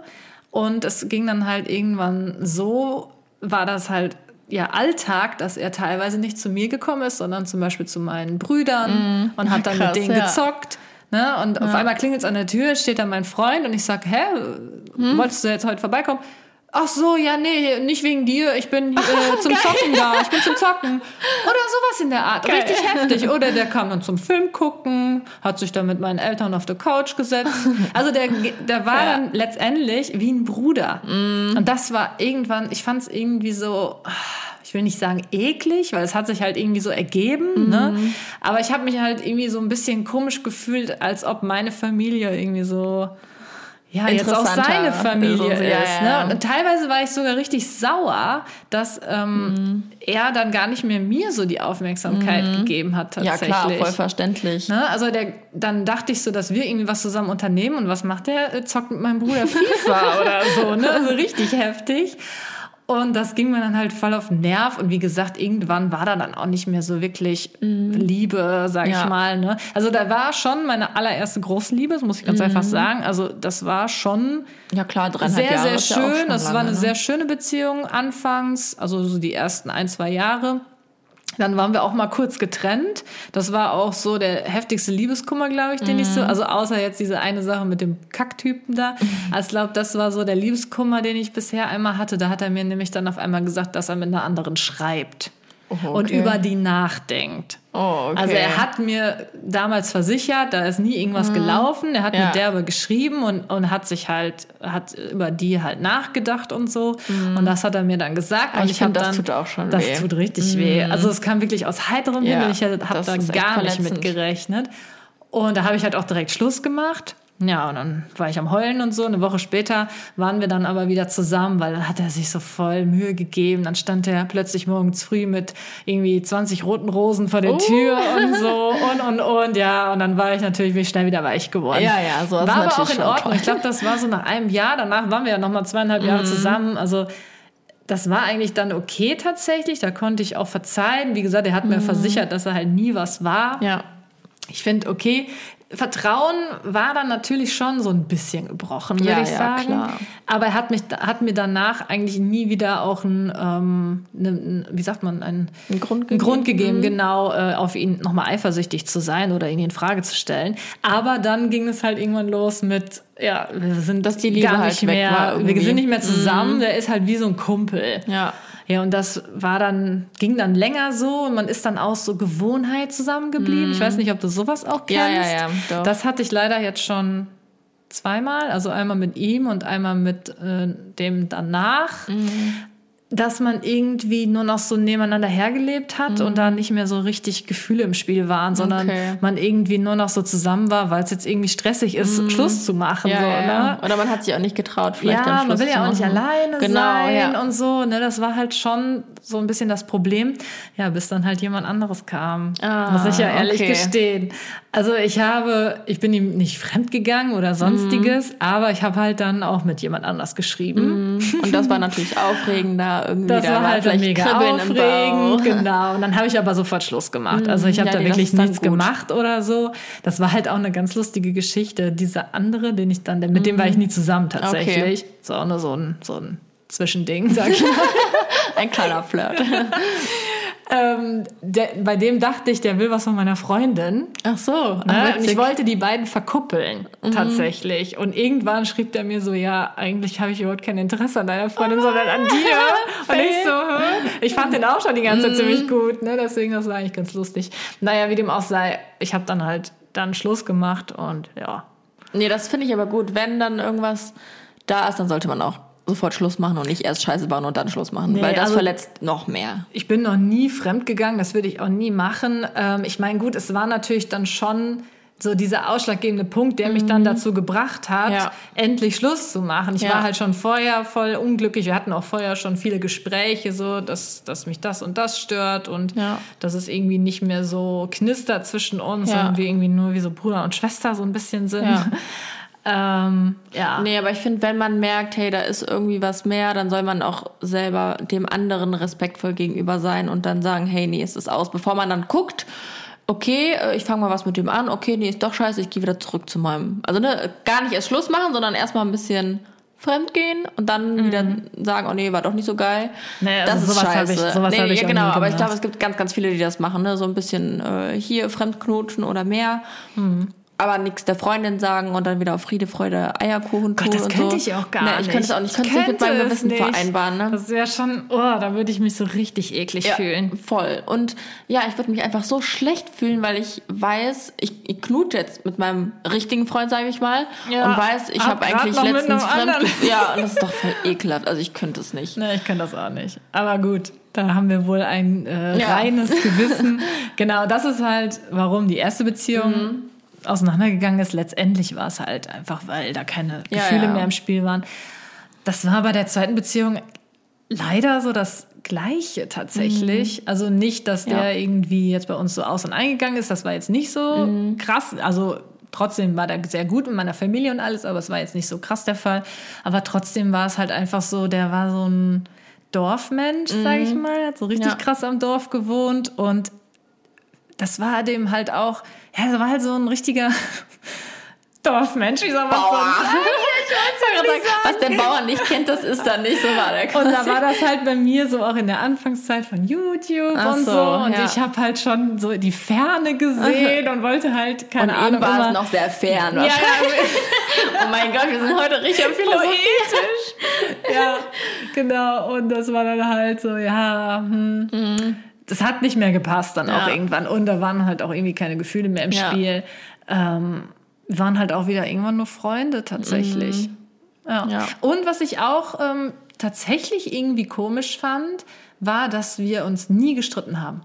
Und es ging dann halt irgendwann so, war das halt ja Alltag, dass er teilweise nicht zu mir gekommen ist, sondern zum Beispiel zu meinen Brüdern und hat dann Krass, mit denen ja. gezockt. Ne? Und auf einmal klingelt es an der Tür, steht da mein Freund und ich sag, hä, wolltest du jetzt heute vorbeikommen? Ach so, ja, nee, nicht wegen dir. Ich bin äh, zum Zocken da. Ich bin zum Zocken. Oder sowas in der Art. Geil. Richtig heftig. Oder der kam dann zum Film gucken, hat sich dann mit meinen Eltern auf der Couch gesetzt. Also der, der war Ja. dann letztendlich wie ein Bruder. Und das war irgendwann, ich fand es irgendwie so, ich will nicht sagen eklig, weil es hat sich halt irgendwie so ergeben. Ne? Aber ich habe mich halt irgendwie so ein bisschen komisch gefühlt, als ob meine Familie irgendwie so ja, jetzt auch seine Familie ist ist. ja, ja. Ne? Und teilweise war ich sogar richtig sauer, dass ähm, Mhm. er dann gar nicht mehr mir so die Aufmerksamkeit gegeben hat Ja, tatsächlich. klar, voll verständlich. Ne? Also der, dann dachte ich so, dass wir irgendwie was zusammen unternehmen und was macht der? Zockt mit meinem Bruder FIFA oder so, ne? Also richtig heftig. Und das ging mir dann halt voll auf den Nerv. Und wie gesagt, irgendwann war da dann auch nicht mehr so wirklich Liebe, sag Ja. ich mal. Ne? Also da war schon meine allererste Großliebe, das muss ich ganz einfach sagen. Also das war schon Ja, klar, sehr, Jahre sehr ja schön. schon Das war lange, eine ne? sehr schöne Beziehung anfangs, also so die ersten ein, zwei Jahre. Dann waren wir auch mal kurz getrennt. Das war auch so der heftigste Liebeskummer, glaube ich, den ich Mhm. so, also außer jetzt diese eine Sache mit dem Kacktypen da. Also ich glaube, das war so der Liebeskummer, den ich bisher einmal hatte. Da hat er mir nämlich dann auf einmal gesagt, dass er mit einer anderen schreibt Oh, und okay. über die nachdenkt. Oh, okay. Also er hat mir damals versichert, da ist nie irgendwas gelaufen. Er hat Mhm. Ja. mit derbe geschrieben und, und hat sich halt, hat über die halt nachgedacht und so. Und das hat er mir dann gesagt. Aber und Mhm. ich hab find, das dann, tut auch schon Das weh. Mhm. tut richtig weh. Also es kam wirklich aus heiterem Ja, Himmel. Ich habe das da gar nicht mit gerechnet. Und da habe ich halt auch direkt Schluss gemacht. Ja, und dann war ich am Heulen und so. Eine Woche später waren wir dann aber wieder zusammen, weil dann hat er sich so voll Mühe gegeben. Dann stand er plötzlich morgens früh mit irgendwie 20 roten Rosen vor der Oh. Tür und so und und und. Ja, und dann war ich natürlich bin ich schnell wieder weich geworden. Ja, ja, so War aber auch in Ordnung. Ich glaube, das war so nach einem Jahr. Danach waren wir ja noch mal zweieinhalb Mhm. Jahre zusammen. Also das war eigentlich dann okay tatsächlich. Da konnte ich auch verzeihen. Wie gesagt, er hat mir versichert, dass er halt nie was war. Mhm. Ja. Ich finde, okay, Vertrauen war dann natürlich schon so ein bisschen gebrochen, würde Ja, ich ja, sagen. klar. Aber er hat, mich, hat mir danach eigentlich nie wieder auch ein, ähm, ne, wie sagt man, ein, Ein Grund einen gegeben. Grund gegeben, genau, äh, auf ihn nochmal eifersüchtig zu sein oder ihn in Frage zu stellen. Aber dann ging es halt irgendwann los mit, ja, wir sind Dass die Liebe gar halt nicht weg mehr, wir. Mhm. sind nicht mehr zusammen, der ist halt wie so ein Kumpel. Ja. Ja, und das war dann, ging dann länger so und man ist dann aus so Gewohnheit zusammengeblieben. Ich weiß nicht, ob du sowas auch kennst. Mhm. Ja, ja, ja, doch. Das hatte ich leider jetzt schon zweimal, also einmal mit ihm und einmal mit äh, dem danach. Mhm. Dass man irgendwie nur noch so nebeneinander hergelebt hat und da nicht mehr so richtig Gefühle im Spiel waren, sondern Mhm. Okay. man irgendwie nur noch so zusammen war, weil es jetzt irgendwie stressig ist, Schluss zu machen. Mhm. Ja, so, ja, ne? Oder man hat sich auch nicht getraut, vielleicht ja, dann man Schluss will ja zu auch nicht machen. alleine genau, sein ja. und so. Ne, das war halt schon so ein bisschen das Problem. Ja, bis dann halt jemand anderes kam. Ah, muss ich ja ehrlich okay. gestehen. Also ich habe, ich bin ihm nicht fremdgegangen oder sonstiges, Mhm. aber ich habe halt dann auch mit jemand anders geschrieben. Und das war natürlich aufregender. Irgendwie Das da war halt vielleicht mega Kribbeln aufregend, genau. Und dann habe ich aber sofort Schluss gemacht. Also ich habe Ja, da nee, wirklich nichts gut. gemacht oder so. Das war halt auch eine ganz lustige Geschichte. Dieser andere, den ich dann, mit dem war ich nie zusammen tatsächlich. So nur so ein, so ein Zwischending, sag ich mal. Ein kleiner Flirt. ähm, der, bei dem dachte ich, der will was von meiner Freundin. Ach so. Ne? Ach, Und ich wollte die beiden verkuppeln, Mhm. tatsächlich. Und irgendwann schrieb der mir so, ja, eigentlich habe ich überhaupt kein Interesse an deiner Freundin, sondern an dir. Und ich so, hm? ich fand den auch schon die ganze Zeit ziemlich gut, ne? deswegen das war eigentlich ganz lustig. Naja, wie dem auch sei, ich habe dann halt dann Schluss gemacht und ja. Nee, das finde ich aber gut. Wenn dann irgendwas da ist, dann sollte man auch sofort Schluss machen und nicht erst Scheiße bauen und dann Schluss machen, Nee, weil das also- verletzt noch mehr. Ich bin noch nie fremd gegangen, das würde ich auch nie machen. Ähm, ich meine, gut, es war natürlich dann schon so dieser ausschlaggebende Punkt, der mich dann dazu gebracht hat, Mhm. Ja. endlich Schluss zu machen. Ich Ja. war halt schon vorher voll unglücklich. Wir hatten auch vorher schon viele Gespräche, so, dass, dass mich das und das stört und Ja. dass es irgendwie nicht mehr so knistert zwischen uns und wir irgendwie nur wie so Bruder und Schwester so ein bisschen sind. Ähm, ja. Nee, aber ich finde, wenn man merkt, hey, da ist irgendwie was mehr, dann soll man auch selber dem anderen respektvoll gegenüber sein und dann sagen, hey, nee, es ist aus. Bevor man dann guckt, okay, äh, ich fange mal was mit dem an, okay, nee, ist doch scheiße, ich gehe wieder zurück zu meinem. Also ne, gar nicht erst Schluss machen, sondern erstmal ein bisschen fremd gehen und dann wieder sagen, oh nee, war doch nicht so geil. Nee, also das ist sowas scheiße. ich- sowas nee, ja, genau, aber ich glaube, es gibt ganz, ganz viele, die das machen, ne? So ein bisschen äh, hier fremdknutschen oder mehr. Mhm. Aber nichts der Freundin sagen und dann wieder auf Friede, Freude, Eierkuchen Gott, das und könnte so. ich auch gar nee, nicht. Ich könnte es auch nicht. Ich könnte es nicht mit meinem könnte Gewissen nicht. vereinbaren. Ne? Das wäre schon, oh, da würde ich mich so richtig eklig Ja, fühlen. Voll. Und ja, ich würde mich einfach so schlecht fühlen, weil ich weiß, ich, ich knute jetzt mit meinem richtigen Freund, sage ich mal, Ja, und weiß, ich hab habe eigentlich letztens fremd. Ja, und das ist doch voll ekelhaft. Also ich könnte es nicht. Ne, ich kann das auch nicht. Aber gut, da haben wir wohl ein äh, Ja. reines Gewissen. genau, das ist halt, warum die erste Beziehung Mhm. Auseinandergegangen ist. Letztendlich war es halt einfach, weil da keine Ja, Gefühle ja. mehr im Spiel waren. Das war bei der zweiten Beziehung leider so das Gleiche tatsächlich. Also nicht, dass der Mhm. Ja. irgendwie jetzt bei uns so aus und eingegangen ist. Das war jetzt nicht so Mhm. krass. Also trotzdem war der sehr gut mit meiner Familie und alles, aber es war jetzt nicht so krass der Fall. Aber trotzdem war es halt einfach so, der war so ein Dorfmensch, sage ich mal, hat so richtig Ja. krass am Dorf gewohnt und das war dem halt auch, ja, das war halt so ein richtiger Dorfmensch, wie soll man Bauer. sonst sagen? Was der Bauer nicht kennt, das ist dann nicht so war der Und da war das halt bei mir so auch in der Anfangszeit von YouTube Ach und so. Und ja. ich habe halt schon so die Ferne gesehen und wollte halt, Und keine ihm Ahnung, war es noch sehr fern. ja, wahrscheinlich. ja, Oh mein Gott, wir sind heute richtig poetisch. ja, genau. Und das war dann halt so, ja, hm. Das hat nicht mehr gepasst dann auch Ja. irgendwann. Und da waren halt auch irgendwie keine Gefühle mehr im Ja. Spiel. Ähm, wir waren halt auch wieder irgendwann nur Freunde tatsächlich. Ja. Ja. Und was ich auch ähm, tatsächlich irgendwie komisch fand, war, dass wir uns nie gestritten haben.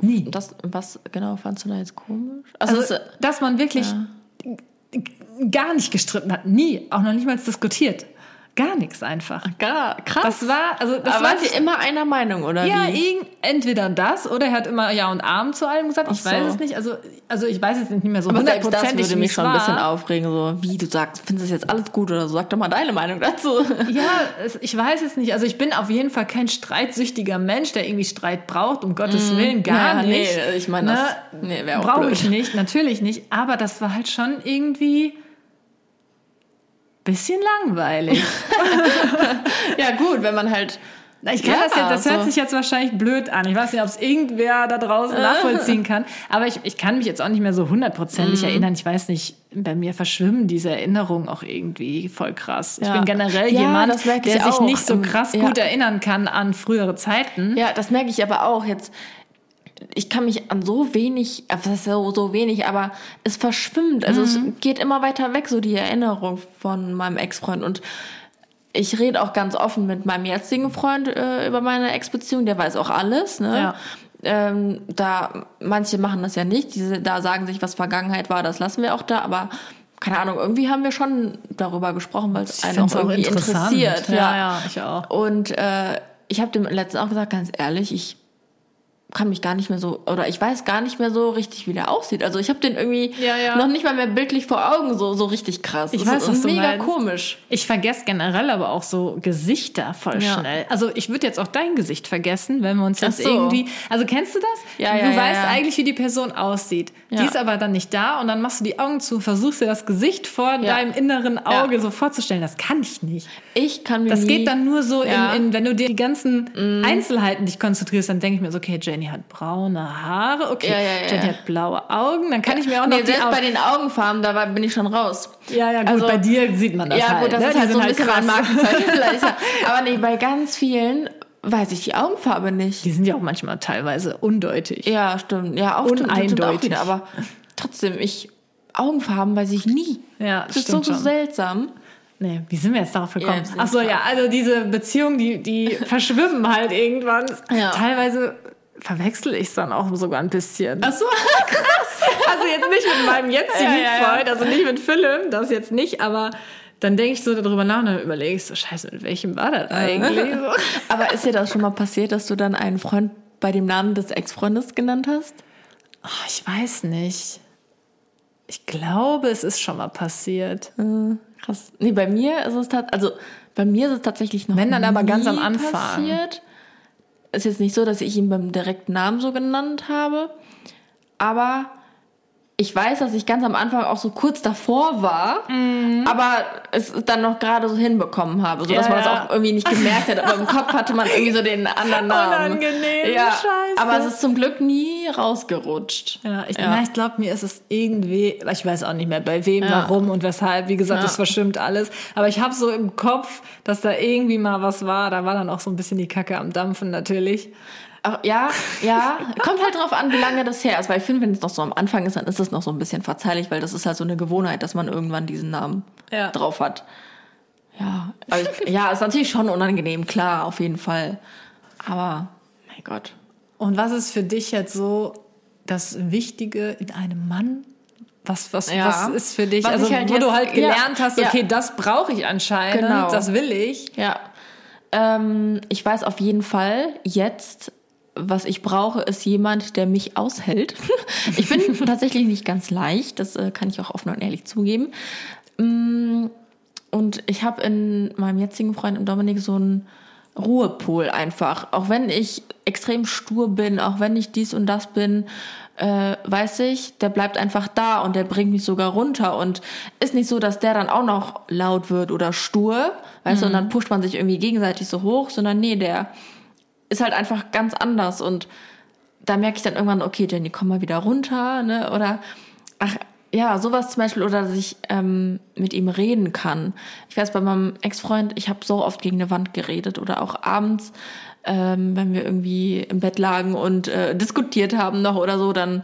Nie. Das, was genau fandst du da jetzt komisch? Also, Also, dass man wirklich gar nicht gestritten hat. Nie. Auch noch nicht mal diskutiert. Gar nichts einfach. gar, krass. Das war, also das Aber war ihr immer einer Meinung, oder ja, wie? entweder das oder er hat immer Ja und Arm zu allem gesagt. Ich so. weiß es nicht. Also, also ich weiß jetzt nicht mehr so Aber selbst das würde mich es schon ein bisschen aufregen, so wie du sagst, findest du das jetzt alles gut oder so? Sag doch mal deine Meinung dazu. Ja, es, ich weiß es nicht. Also ich bin auf jeden Fall kein streitsüchtiger Mensch, der irgendwie Streit braucht, um Gottes Willen, gar Ja, nee, nicht. ich meine, Ne? das- nee, wär auch Brauche ich nicht, natürlich nicht. Aber das war halt schon irgendwie bisschen langweilig. Ja, gut, wenn man halt. Ich kann Ja, das jetzt, das hört so. sich jetzt wahrscheinlich blöd an. Ich weiß nicht, ob es irgendwer da draußen nachvollziehen kann. Aber ich, ich kann mich jetzt auch nicht mehr so hundertprozentig Mhm. erinnern. Ich weiß nicht, bei mir verschwimmen diese Erinnerungen auch irgendwie voll krass. Ich Ja. bin generell Ja, jemand, der ich sich auch. nicht so Ähm, krass gut erinnern kann an frühere Zeiten. Ja, das merke ich aber auch jetzt. Ich kann mich an so wenig, ist so, so wenig, aber es verschwimmt. Also es geht immer weiter weg, so die Erinnerung von meinem Ex-Freund. Und ich rede auch ganz offen mit meinem jetzigen Freund äh, über meine Ex-Beziehung, der weiß auch alles. Ne? Ja. Ähm, da manche machen das ja nicht, diese da sagen sich, was Vergangenheit war, das lassen wir auch da, aber keine Ahnung, irgendwie haben wir schon darüber gesprochen, weil es einen auch irgendwie interessiert. Ja, ja, ich auch. Und äh, ich habe dem letzten auch gesagt, ganz ehrlich, ich kann mich gar nicht mehr so, oder ich weiß gar nicht mehr so richtig, wie der aussieht. Also ich habe den irgendwie Ja, ja. noch nicht mal mehr bildlich vor Augen, so, so richtig krass. Ich Das weiß, ist was du mega meinst. komisch. Ich vergesse generell aber auch so Gesichter voll Ja. schnell. Also ich würde jetzt auch dein Gesicht vergessen, wenn wir uns jetzt Ach so. irgendwie. Also kennst du das? Ja, du ja, ja, weißt eigentlich, wie die Person aussieht. Die ist aber dann nicht da und dann machst du die Augen zu, versuchst dir das Gesicht vor deinem inneren Auge so vorzustellen. Das kann ich nicht. Ich kann mir Das nie, geht dann nur so, in, in, wenn du dir die ganzen Einzelheiten dich konzentrierst, dann denke ich mir so, okay, Jenny hat braune Haare, okay, Ja, ja, ja, Jenny ja. hat blaue Augen, dann kann ich mir auch noch Nee, selbst bei den Augenfarben, da war, bin ich schon raus. Ja, ja, gut, Also- bei dir sieht man das ja, halt. gut, das ne? ist Die halt so ein bisschen mein krass. Markenzeichen vielleicht. Ja. Aber nee, bei ganz vielen weiß ich die Augenfarbe nicht. Die sind ja auch manchmal teilweise undeutig. Ja, stimmt. Ja, auch stimmt auch Uneindeutig. wieder. Aber trotzdem, ich Augenfarben weiß ich nie. Ja, das ist so, so seltsam. Nee, wie sind wir jetzt darauf gekommen? Ja, Ach so, ja, also diese Beziehungen, die, die verschwimmen halt irgendwann. Ja. Teilweise verwechsel ich es dann auch sogar ein bisschen. Ach so, krass. Also jetzt nicht mit meinem jetzigen Ja, ja, ja. Freund, also nicht mit Philipp, das jetzt nicht, aber dann denke ich so darüber nach und dann überlege ich so, scheiße, mit welchem war das eigentlich? Aber ist dir das schon mal passiert, dass du dann einen Freund bei dem Namen des Ex-Freundes genannt hast? Oh, ich weiß nicht. Ich glaube, es ist schon mal passiert. Äh, krass. Nee, bei mir ist es tat also bei mir ist es tatsächlich noch Wenn, dann aber ganz am Anfang. passiert. Ist jetzt nicht so, dass ich ihn beim direkten Namen so genannt habe, aber ich weiß, dass ich ganz am Anfang auch so kurz davor war, aber es dann noch gerade so hinbekommen habe, sodass Mhm. Ja, man es auch irgendwie nicht gemerkt hat. Aber im Kopf hatte man irgendwie so den anderen Namen. Unangenehm, ja, Scheiße. aber es ist zum Glück nie rausgerutscht. Ja, ich, Ja. ich glaube, mir ist es irgendwie, ich weiß auch nicht mehr bei wem, Ja. warum und weshalb. Wie gesagt, Ja. das verschwimmt alles. Aber ich habe so im Kopf, dass da irgendwie mal was war. Da war dann auch so ein bisschen die Kacke am Dampfen natürlich. Ja, ja, kommt halt drauf an, wie lange das her ist. Weil ich finde, wenn es noch so am Anfang ist, dann ist das noch so ein bisschen verzeihlich, weil das ist halt so eine Gewohnheit, dass man irgendwann diesen Namen Ja. drauf hat. Ja, ich, ja, ist natürlich schon unangenehm, klar, auf jeden Fall. Aber, mein Gott. Und was ist für dich jetzt so das Wichtige in einem Mann? Was, was, Ja. was ist für dich, Was also halt wo du jetzt- halt gelernt ja, hast, ja. okay, das brauche ich anscheinend, Genau. das will ich. Ja. Ähm, ich weiß auf jeden Fall jetzt, was ich brauche, ist jemand, der mich aushält. ich bin tatsächlich nicht ganz leicht, das äh, kann ich auch offen und ehrlich zugeben. Mm, Und ich habe in meinem jetzigen Freund im Dominik so einen Ruhepol einfach. Auch wenn ich extrem stur bin, auch wenn ich dies und das bin, äh, weiß ich, der bleibt einfach da und der bringt mich sogar runter. Und ist nicht so, dass der dann auch noch laut wird oder stur, weißt du, und dann pusht man sich irgendwie gegenseitig so hoch, sondern nee, der ist halt einfach ganz anders. Und da merke ich dann irgendwann, okay, Jenny, komm mal wieder runter, ne? Oder ach ja, sowas zum Beispiel, oder dass ich ähm, mit ihm reden kann. Ich weiß, bei meinem Ex-Freund, ich habe so oft gegen eine Wand geredet oder auch abends, ähm, wenn wir irgendwie im Bett lagen und äh, diskutiert haben noch oder so, dann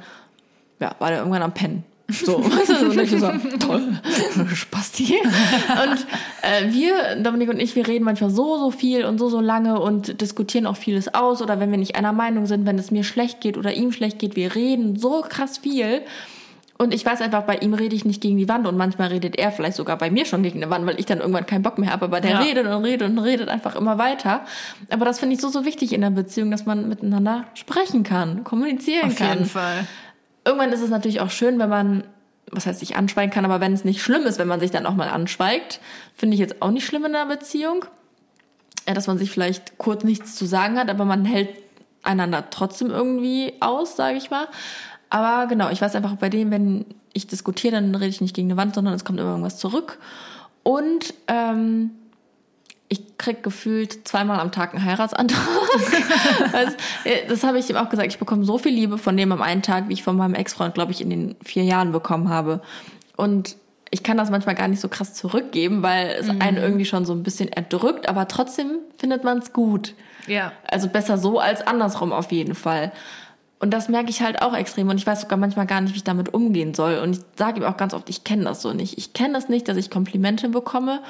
ja, war der irgendwann am Pennen. So, weißt du, und ich so, toll, Spasti. Und äh, wir, Dominik und ich, wir reden manchmal so, so viel und so, so lange und diskutieren auch vieles aus. Oder wenn wir nicht einer Meinung sind, wenn es mir schlecht geht oder ihm schlecht geht, wir reden so krass viel. Und ich weiß einfach, bei ihm rede ich nicht gegen die Wand und manchmal redet er vielleicht sogar bei mir schon gegen eine Wand, weil ich dann irgendwann keinen Bock mehr habe. Aber der Ja. redet und redet und redet einfach immer weiter. Aber das finde ich so, so wichtig in der Beziehung, dass man miteinander sprechen kann, kommunizieren Auf kann jeden Fall. Irgendwann ist es natürlich auch schön, wenn man, was heißt sich anschweigen kann, aber wenn es nicht schlimm ist, wenn man sich dann auch mal anschweigt, finde ich jetzt auch nicht schlimm in einer Beziehung. Dass man sich vielleicht kurz nichts zu sagen hat, aber man hält einander trotzdem irgendwie aus, sage ich mal. Aber genau, ich weiß einfach bei dem, wenn ich diskutiere, dann rede ich nicht gegen eine Wand, sondern es kommt immer irgendwas zurück. Und ähm, ich krieg gefühlt zweimal am Tag einen Heiratsantrag. das äh, das habe ich ihm auch gesagt. Ich bekomme so viel Liebe von dem am einen Tag, wie ich von meinem Ex-Freund, glaube ich, in den vier Jahren bekommen habe. Und ich kann das manchmal gar nicht so krass zurückgeben, weil es einen irgendwie schon so ein bisschen erdrückt, aber trotzdem findet man es gut. Ja. Also besser so als andersrum auf jeden Fall. Und das merke ich halt auch extrem. Und ich weiß sogar manchmal gar nicht, wie ich damit umgehen soll. Und ich sage ihm auch ganz oft, ich kenne das so nicht. Ich kenne das nicht, dass ich Komplimente bekomme.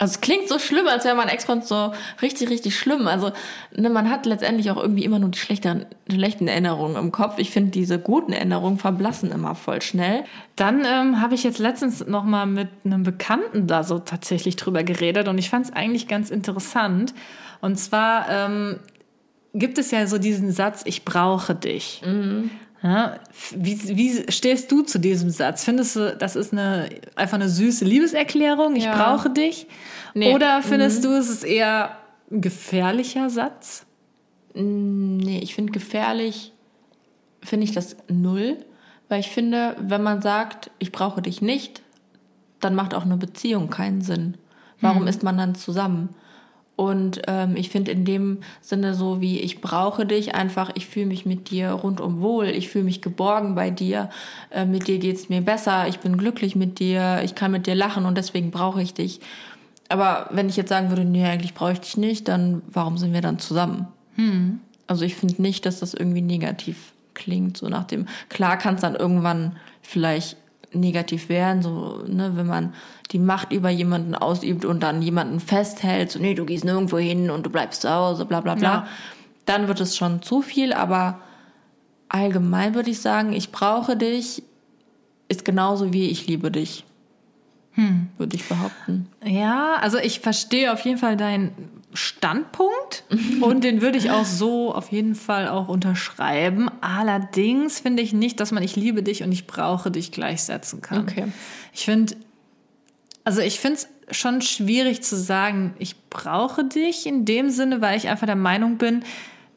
Also es klingt so schlimm, als wäre mein Ex-Freund so richtig, richtig schlimm. Also ne, man hat letztendlich auch irgendwie immer nur die schlechten, schlechten Erinnerungen im Kopf. Ich finde, diese guten Erinnerungen verblassen immer voll schnell. Dann ähm, habe ich jetzt letztens noch mal mit einem Bekannten da so tatsächlich drüber geredet und ich fand es eigentlich ganz interessant. Und zwar ähm, gibt es ja so diesen Satz, ich brauche dich. Ja, wie, wie stehst du zu diesem Satz? Findest du, das ist eine, einfach eine süße Liebeserklärung, ich Ja. brauche dich? Nee. Oder findest du, es ist eher ein gefährlicher Satz? Nee, ich finde gefährlich, finde ich das null. Weil ich finde, wenn man sagt, ich brauche dich nicht, dann macht auch eine Beziehung keinen Sinn. Warum ist man dann zusammen? Und ähm, ich finde in dem Sinne so wie ich brauche dich einfach, ich fühle mich mit dir rundum wohl, ich fühle mich geborgen bei dir, äh, mit dir geht's mir besser, ich bin glücklich mit dir, ich kann mit dir lachen und deswegen brauche ich dich. Aber wenn ich jetzt sagen würde, nee, eigentlich brauche ich dich nicht, dann warum sind wir dann zusammen? Also ich finde nicht, dass das irgendwie negativ klingt, so nach dem, klar kann es dann irgendwann vielleicht negativ wären, so, ne, wenn man die Macht über jemanden ausübt und dann jemanden festhält, so, nee, du gehst nirgendwo hin und du bleibst zu Hause, bla, bla, bla, Ja. dann wird es schon zu viel, aber allgemein würde ich sagen, ich brauche dich, ist genauso wie ich liebe dich. Würde ich behaupten. Ja, also ich verstehe auf jeden Fall deinen Standpunkt und den würde ich auch so auf jeden Fall auch unterschreiben. Allerdings finde ich nicht, dass man ich liebe dich und ich brauche dich gleichsetzen kann. Okay. Ich finde, also ich finde es schon schwierig zu sagen, ich brauche dich in dem Sinne, weil ich einfach der Meinung bin,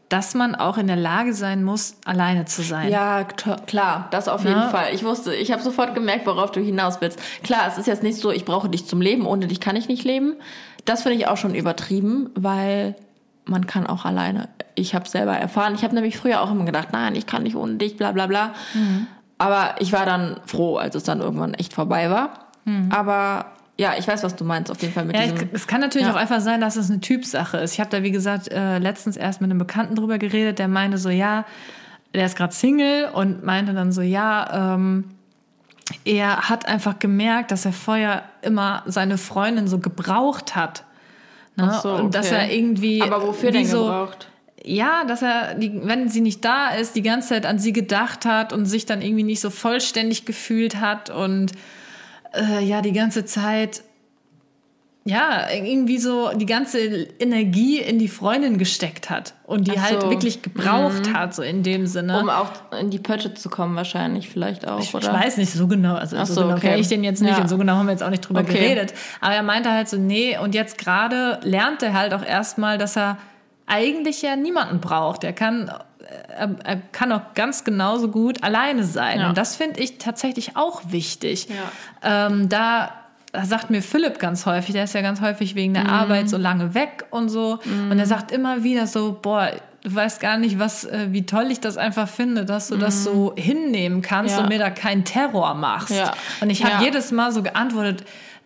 dass man auch in der Lage sein muss, alleine zu sein. Ja, klar, das auf jeden Ja. Fall. Ich wusste, ich habe sofort gemerkt, worauf du hinaus willst. Klar, es ist jetzt nicht so, ich brauche dich zum Leben, ohne dich kann ich nicht leben. Das finde ich auch schon übertrieben, weil man kann auch alleine. Ich habe selber erfahren. Ich habe nämlich früher auch immer gedacht, nein, ich kann nicht ohne dich, bla bla bla. Aber ich war dann froh, als es dann irgendwann echt vorbei war. Aber ja, ich weiß, was du meinst, auf jeden Fall mit Ja, diesem. ich, es kann natürlich Ja. auch einfach sein, dass es eine Typsache ist. Ich habe da, wie gesagt, äh, letztens erst mit einem Bekannten drüber geredet, der meinte so, ja, der ist gerade Single und meinte dann so, ja, ähm, er hat einfach gemerkt, dass er vorher immer seine Freundin so gebraucht hat. Ne? So, Und dass okay. er irgendwie. Aber wofür denn so, gebraucht? Ja, dass er, die, wenn sie nicht da ist, die ganze Zeit an sie gedacht hat und sich dann irgendwie nicht so vollständig gefühlt hat und äh, ja, die ganze Zeit, ja, irgendwie so die ganze Energie in die Freundin gesteckt hat und die halt so. wirklich gebraucht hat, so in dem Sinne. Um auch in die Pötte zu kommen, wahrscheinlich, vielleicht auch, Ich, oder? ich weiß nicht so genau, also Ach so, so, genau okay. kenne ich den jetzt nicht Ja. und so genau haben wir jetzt auch nicht drüber Okay. geredet. Aber er meinte halt so, nee, und jetzt gerade lernt er halt auch erstmal, dass er eigentlich ja niemanden braucht. Er kann, er, er kann auch ganz genauso gut alleine sein. Ja. Und das finde ich tatsächlich auch wichtig. Ja. Ähm, da da sagt mir Philipp ganz häufig, der ist ja ganz häufig wegen Mhm. der Arbeit so lange weg und so. Und er sagt immer wieder so, boah, du weißt gar nicht, was, äh, wie toll ich das einfach finde, dass du das so hinnehmen kannst Mhm. Ja. und mir da keinen Terror machst. Ja. Und ich habe Ja. jedes Mal so geantwortet,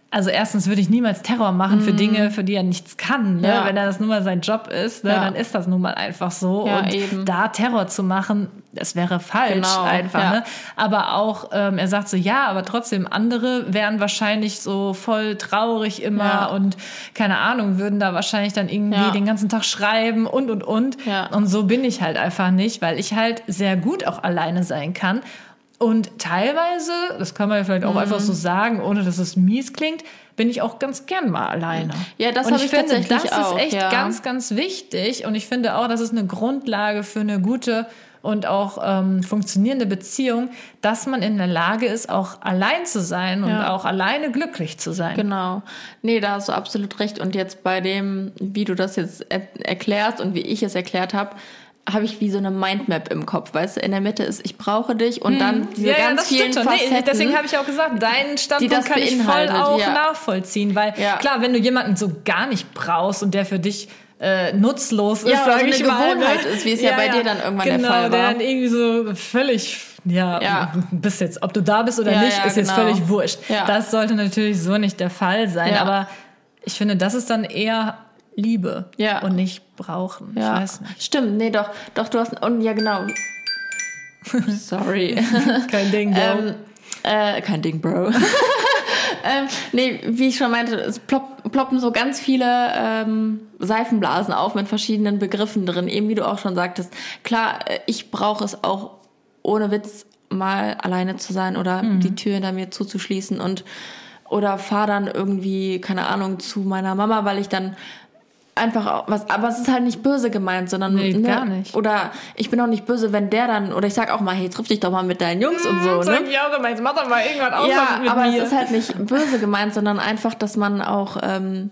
also erstens würde ich niemals Terror machen für Dinge, für die er nichts kann. Ne? Mhm. Ja. Wenn er das nun mal sein Job ist, ne? Ja. dann ist das nun mal einfach so. Ja, und eben. da Terror zu machen, das wäre falsch Genau, einfach. Ne? Aber auch, ähm, er sagt so, ja, aber trotzdem, andere wären wahrscheinlich so voll traurig immer und keine Ahnung, würden da wahrscheinlich dann irgendwie den ganzen Tag schreiben und und und. Ja. Und so bin ich halt einfach nicht, weil ich halt sehr gut auch alleine sein kann. Und teilweise, das kann man ja vielleicht auch Mhm. einfach so sagen, ohne dass es mies klingt, bin ich auch ganz gern mal alleine. Ja, das und hab ich ich finde, tatsächlich das auch, ist echt ja. ganz, ganz wichtig. Und ich finde auch, das ist eine Grundlage für eine gute und auch ähm, funktionierende Beziehung, dass man in der Lage ist, auch allein zu sein und Ja. auch alleine glücklich zu sein. Genau. Nee, da hast du absolut recht. Und jetzt bei dem, wie du das jetzt er erklärst und wie ich es erklärt habe, habe ich wie so eine Mindmap im Kopf. Weißt du, in der Mitte ist, ich brauche dich und dann diese ganz vielen schon. Nee, Facetten. deswegen habe ich auch gesagt, deinen Standpunkt das kann ich voll auch ja. nachvollziehen. Weil Ja. klar, wenn du jemanden so gar nicht brauchst und der für dich äh, nutzlos ist, Ja, sag so eine ich mal, Gewohnheit ne? ist, wie es ja bei dir dann irgendwann der genau, Fall war. der dann irgendwie so völlig, ja, Ja. bist jetzt, ob du da bist oder Ja, nicht, ja, ist jetzt genau. völlig wurscht. Ja. Das sollte natürlich so nicht der Fall sein. Ja. Aber ich finde, das ist dann eher Liebe Ja. und nicht brauchen. Ja, Ich weiß nicht. stimmt. Nee, doch, doch, du hast, und ja, genau. Sorry. Kein Ding, Bro. ähm, äh, kein Ding, Bro. ähm, nee, wie ich schon meinte, es plopp, ploppen so ganz viele ähm, Seifenblasen auf mit verschiedenen Begriffen drin. Eben wie du auch schon sagtest. Klar, äh, ich brauche es auch ohne Witz mal alleine zu sein oder die Tür hinter mir zuzuschließen und oder fahr dann irgendwie, keine Ahnung, zu meiner Mama, weil ich dann einfach auch was, aber es ist halt nicht böse gemeint, sondern Nee, ne, gar nicht. Oder ich bin auch nicht böse, wenn der dann, oder ich sag auch mal, hey, triff dich doch mal mit deinen Jungs und so, ne? Sag ich auch immer, jetzt mach doch mal irgendwas aus Ja, mit aber mir. es ist halt nicht böse gemeint, sondern einfach, dass man auch, ähm,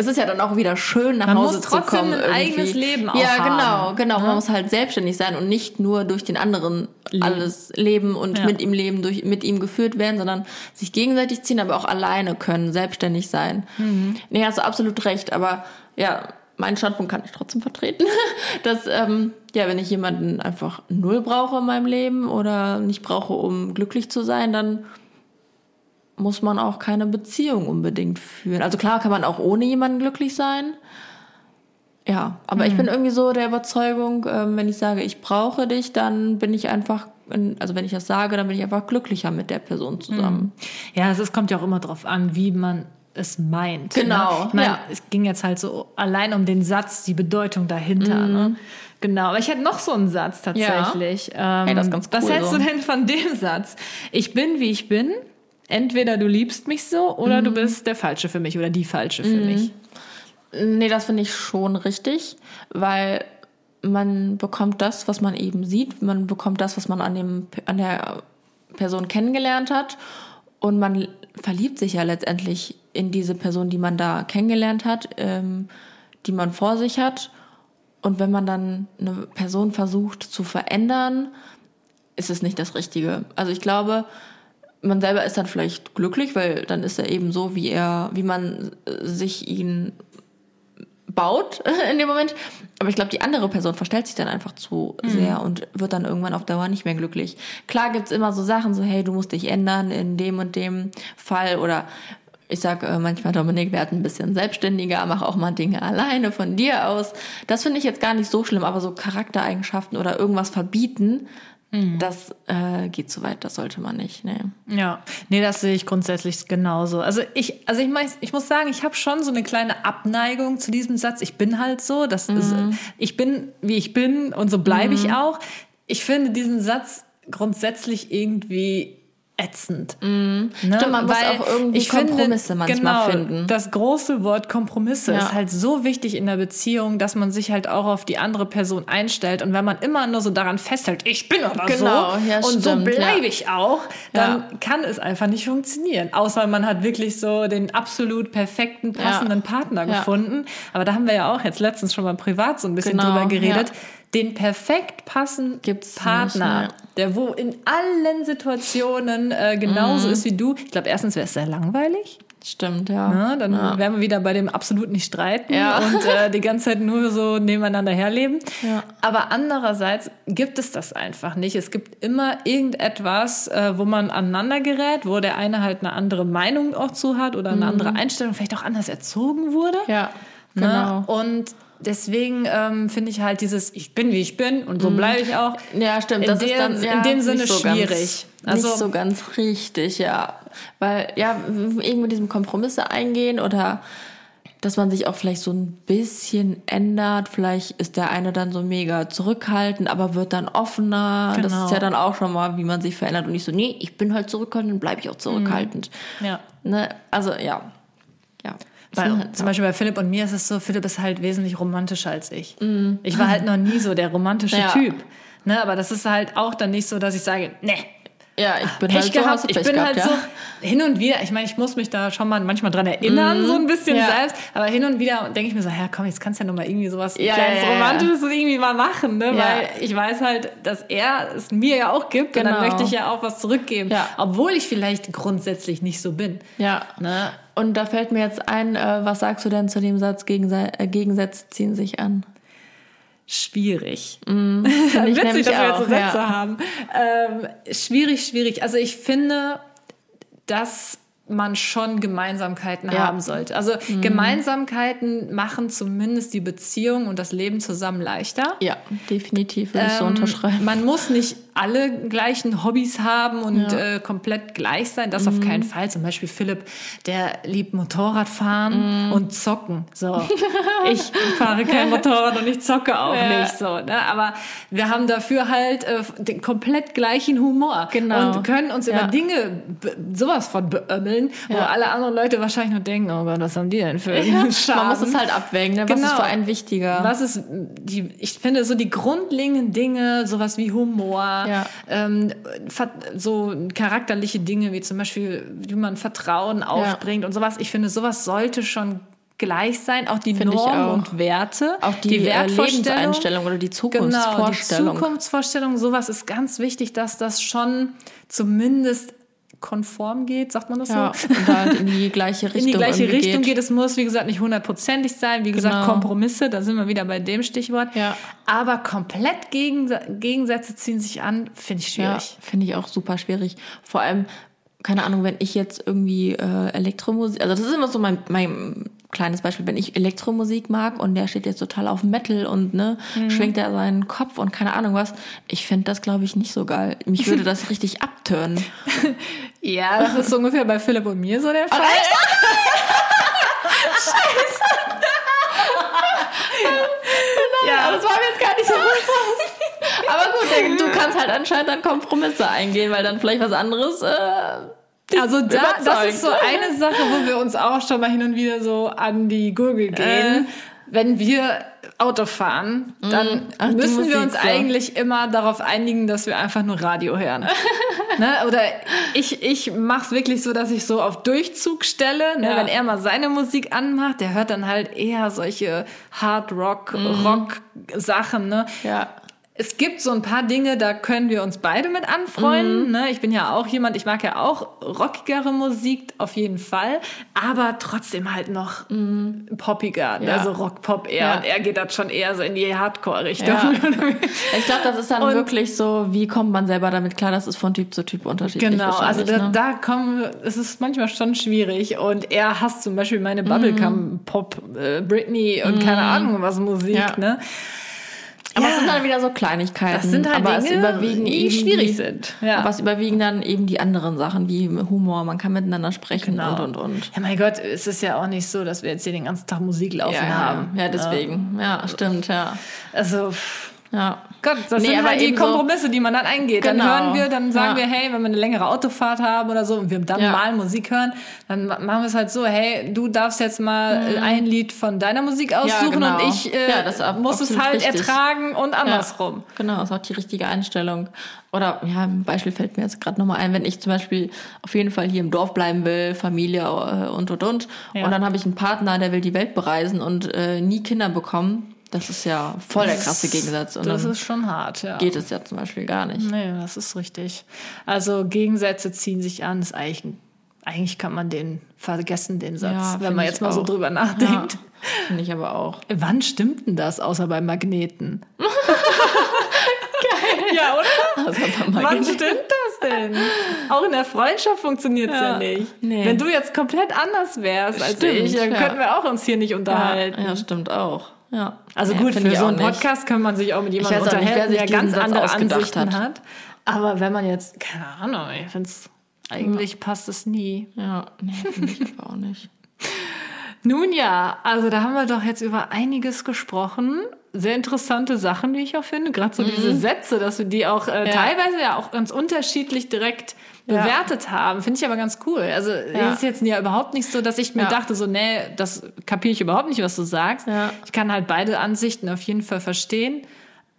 es ist ja dann auch wieder schön, nach Man Hause muss zu trotzdem kommen. ein irgendwie. eigenes Leben auch Ja, haben, genau, genau. ne? Man muss halt selbstständig sein und nicht nur durch den anderen Leben. alles leben und Ja. mit ihm leben, durch, mit ihm geführt werden, sondern sich gegenseitig ziehen, aber auch alleine können, selbstständig sein. Mhm. Nee, hast du absolut recht, aber ja, meinen Standpunkt kann ich trotzdem vertreten, dass, ähm, ja, wenn ich jemanden einfach null brauche in meinem Leben oder nicht brauche, um glücklich zu sein, dann muss man auch keine Beziehung unbedingt führen. Also klar kann man auch ohne jemanden glücklich sein. Ja, aber ich bin irgendwie so der Überzeugung, ähm, wenn ich sage, ich brauche dich, dann bin ich einfach also wenn ich das sage, dann bin ich einfach glücklicher mit der Person zusammen. Ja, es kommt ja auch immer drauf an, wie man es meint. Genau, Ne? Ich meine, ja. es ging jetzt halt so allein um den Satz, die Bedeutung dahinter. Mhm. Ne? Genau, aber ich hätte noch so einen Satz tatsächlich. Ähm, Hey, das ist ganz was cool hältst so. du denn von dem Satz? Ich bin, wie ich bin. Entweder du liebst mich so oder Mhm. du bist der Falsche für mich oder die Falsche für mich. Nee, das finde ich schon richtig, weil man bekommt das, was man eben sieht, man bekommt das, was man an, dem, an der Person kennengelernt hat und man verliebt sich ja letztendlich in diese Person, die man da kennengelernt hat, ähm, die man vor sich hat. Und wenn man dann eine Person versucht zu verändern, ist es nicht das Richtige. Also ich glaube, man selber ist dann vielleicht glücklich, weil dann ist er eben so, wie er, wie man sich ihn baut in dem Moment. Aber ich glaube, die andere Person verstellt sich dann einfach zu sehr und wird dann irgendwann auf Dauer nicht mehr glücklich. Klar gibt's immer so Sachen, so hey, du musst dich ändern in dem und dem Fall oder ich sag äh, manchmal, Dominik, werd ein bisschen selbstständiger, mach auch mal Dinge alleine von dir aus. Das finde ich jetzt gar nicht so schlimm, aber so Charaktereigenschaften oder irgendwas verbieten, das äh, geht zu weit, das sollte man nicht. Nee. Ja, nee, das sehe ich grundsätzlich genauso. Also ich, also ich, mein, ich muss sagen, ich habe schon so eine kleine Abneigung zu diesem Satz. Ich bin halt so, das ist, ich bin, wie ich bin und so bleibe ich auch. Ich finde diesen Satz grundsätzlich irgendwie ätzend. Ne? Stimmt, man muss auch irgendwie Kompromisse manchmal genau, finden. Das große Wort Kompromisse Ja. ist halt so wichtig in der Beziehung, dass man sich halt auch auf die andere Person einstellt. Und wenn man immer nur so daran festhält, ich bin aber Genau, so ja, und so stimmt, bleibe ja. ich auch, dann kann es einfach nicht funktionieren. Außer man hat wirklich so den absolut perfekten, passenden Partner gefunden. Aber da haben wir ja auch jetzt letztens schon mal privat so ein bisschen Genau, drüber geredet. Den perfekt passenden Gibt's Partner, nicht, ne? Der wo in allen Situationen äh, genauso Mhm. ist wie du. Ich glaube, erstens wäre es sehr langweilig. Stimmt, ja. Ne? Dann ja. wären wir wieder bei dem absolut nicht streiten Ja. und äh, die ganze Zeit nur so nebeneinander herleben. Ja. Aber andererseits gibt es das einfach nicht. Es gibt immer irgendetwas, äh, wo man aneinander gerät, wo der eine halt eine andere Meinung auch zu hat oder eine andere Einstellung, vielleicht auch anders erzogen wurde. Mhm. Ja, genau. Und deswegen ähm, finde ich halt dieses Ich bin, wie ich bin und so bleibe ich auch. Ja, stimmt. In das dem- ist dann ja, in dem Sinne nicht so schwierig. Ganz, Also- nicht so ganz richtig, ja. Weil, ja, irgendwie mit diesem Kompromisse eingehen oder dass man sich auch vielleicht so ein bisschen ändert. Vielleicht ist der eine dann so mega zurückhaltend, aber wird dann offener. Das Genau. ist ja dann auch schon mal, wie man sich verändert und nicht so, nee, ich bin halt zurückhaltend, dann bleibe ich auch zurückhaltend. Ja. Ne? Also, ja. Ja. Halt zum Beispiel bei Philipp und mir ist es so, Philipp ist halt wesentlich romantischer als ich. Mhm. Ich war halt noch nie so der romantische Ja. Typ. Ne, aber das ist halt auch dann nicht so, dass ich sage, ne, Ja, ich bin Pech halt so, gehabt. ich Pech bin gehabt, halt ja. so hin und wieder, ich meine, ich muss mich da schon mal manchmal dran erinnern, so ein bisschen. Ja. selbst, aber hin und wieder denke ich mir so, ja komm, jetzt kannst du ja noch mal irgendwie sowas Ja, kleines ja. Romantisches irgendwie mal machen, ne? Weil ich weiß halt, dass er es mir ja auch gibt und dann Genau. möchte ich ja auch was zurückgeben, Ja. obwohl ich vielleicht grundsätzlich nicht so bin. Ja. Ne? Und da fällt mir jetzt ein, äh, was sagst du denn zu dem Satz, Gegense äh, Gegensätze ziehen sich an? Schwierig. Mm, ich Witzig, dass wir jetzt so auch, Sätze ja. haben. Ähm, schwierig, schwierig. Also ich finde, dass man schon Gemeinsamkeiten Ja. Mhm. haben sollte. Also Gemeinsamkeiten machen zumindest die Beziehung und das Leben zusammen leichter. Ja, definitiv würde ich so Ähm, unterschreiben. Man muss nicht alle gleichen Hobbys haben und Ja. Mhm. äh, komplett gleich sein. Das auf keinen Fall. Zum Beispiel Philipp, der liebt Motorradfahren Mhm. und zocken. So, ich fahre kein Motorrad und ich zocke auch Ja. nicht. So, ne? Aber wir haben dafür halt äh, den komplett gleichen Humor Genau. und können uns Ja. über Dinge sowas von beömmeln, wo alle anderen Leute wahrscheinlich nur denken, oh Gott, was haben die denn für einen Man Schaden? muss es halt abwägen, ne? was Genau. ist für einen wichtiger. Was ist die, ich finde so die grundlegenden Dinge, sowas wie Humor, Ja. ähm, so charakterliche Dinge wie zum Beispiel, wie man Vertrauen aufbringt und sowas. Ich finde, sowas sollte schon gleich sein. Auch die Finde ich Normen auch. und Werte, auch die, äh, Lebenseinstellung oder die Genau, die Zukunftsvorstellung. Zukunftsvorstellung, sowas ist ganz wichtig, dass das schon zumindest konform geht, sagt man das ja, so? und da in die gleiche Richtung in die gleiche Richtung geht. geht. Es muss, wie gesagt, nicht hundertprozentig sein. Wie gesagt, Genau. Kompromisse, da sind wir wieder bei dem Stichwort. Ja. Aber komplett Gegensa- Gegensätze ziehen sich an, finde ich Ja, schwierig. finde ich auch super schwierig. Vor allem, keine Ahnung, wenn ich jetzt irgendwie äh, Elektromusik, also das ist immer so mein, mein kleines Beispiel, wenn ich Elektromusik mag und der steht jetzt total auf Metal und ne, mhm. schwingt er seinen Kopf und keine Ahnung was, ich finde das glaube ich nicht so geil. Mich würde das richtig abtören. ja, das ist so ungefähr bei Philipp und mir so der Fall. Scheiße. ja, das war mir jetzt gar nicht so bewusst. Aber gut, du kannst halt anscheinend dann Kompromisse eingehen, weil dann vielleicht was anderes. Äh, also da, das ist so eine Sache, wo wir uns auch schon mal hin und wieder so an die Gurgel gehen. Äh. Wenn wir Auto fahren, dann mm. Ach, müssen wir uns so. eigentlich immer darauf einigen, dass wir einfach nur Radio hören. ne? Oder ich, ich mache es wirklich so, dass ich so auf Durchzug stelle. Ne? Ja. Wenn er mal seine Musik anmacht, der hört dann halt eher solche Hard Rock, mm. Rock Sachen. Ne? Ja es gibt so ein paar Dinge, da können wir uns beide mit anfreunden. Mhm. Ne? Ich bin ja auch jemand, ich mag ja auch rockigere Musik auf jeden Fall, aber trotzdem halt noch mhm. poppiger, ja. also Rock-Pop eher. Ja. Und er geht dann schon eher so in die Hardcore-Richtung. Ja. ich glaube, das ist dann und wirklich so, wie kommt man selber damit klar, das ist von Typ zu Typ unterschiedlich. Genau, also da, ne? da kommen, es ist manchmal schon schwierig und er hasst zum Beispiel meine mhm. Bubblegum-Pop, äh, Britney und keine mhm. Ahnung was Musik, ne? Aber ja. es sind dann wieder so Kleinigkeiten. Das sind halt aber Dinge, es überwiegen die schwierig die, sind. Ja. Aber es überwiegen dann eben die anderen Sachen wie Humor. Man kann miteinander sprechen genau. und und und. Ja, mein Gott, es ist ja auch nicht so, dass wir jetzt hier den ganzen Tag Musik laufen ja, haben. Ja, deswegen. Ja, stimmt, ja. Also ja. Gott, das nee, sind halt die Kompromisse, so, die man dann eingeht. Genau. Dann hören wir, dann sagen ja. wir, hey, wenn wir eine längere Autofahrt haben oder so und wir dann ja. mal Musik hören, dann machen wir es halt so, hey, du darfst jetzt mal mhm. ein Lied von deiner Musik aussuchen ja, genau. und ich äh, muss es halt richtig. ertragen und andersrum. Genau, das ist auch die richtige Einstellung. Oder ja, ein Beispiel fällt mir jetzt gerade nochmal ein, wenn ich zum Beispiel auf jeden Fall hier im Dorf bleiben will, Familie äh, und und und, und dann habe ich einen Partner, der will die Welt bereisen und äh, nie Kinder bekommen das ist ja voll der krasse Gegensatz. Und das ist schon hart, ja. Geht es ja zum Beispiel gar nicht. Nee, das ist richtig. Also Gegensätze ziehen sich an, ist eigentlich, eigentlich kann man den vergessen, den Satz, ja, wenn man jetzt mal auch. so drüber nachdenkt. Ja, Finde ich aber auch. Wann stimmt denn das, außer bei Magneten? Geil. Ja, oder? Wann stimmt das denn? Auch in der Freundschaft funktioniert es ja. ja, nicht. Nee. Wenn du jetzt komplett anders wärst als stimmt, ich, dann könnten wir auch uns hier nicht unterhalten. Ja, stimmt auch. Ja. Also ja, gut, für so einen Podcast kann man sich auch mit jemandem unterhalten, nicht, der ganz Satz andere Ansichten hat. hat. Aber wenn man jetzt, keine Ahnung, ich finde es, eigentlich ja. passt es nie. Ja, nee, finde ich aber auch nicht. Nun ja, also da haben wir doch jetzt über einiges gesprochen. Sehr interessante Sachen, wie ich auch finde. Gerade so mhm. diese Sätze, dass wir die auch äh, ja. teilweise ja auch ganz unterschiedlich direkt bewertet ja. haben. Finde ich aber ganz cool. Also ja. ist jetzt ja überhaupt nicht so, dass ich mir dachte, so, nee, das kapiere ich überhaupt nicht, was du sagst. Ich kann halt beide Ansichten auf jeden Fall verstehen.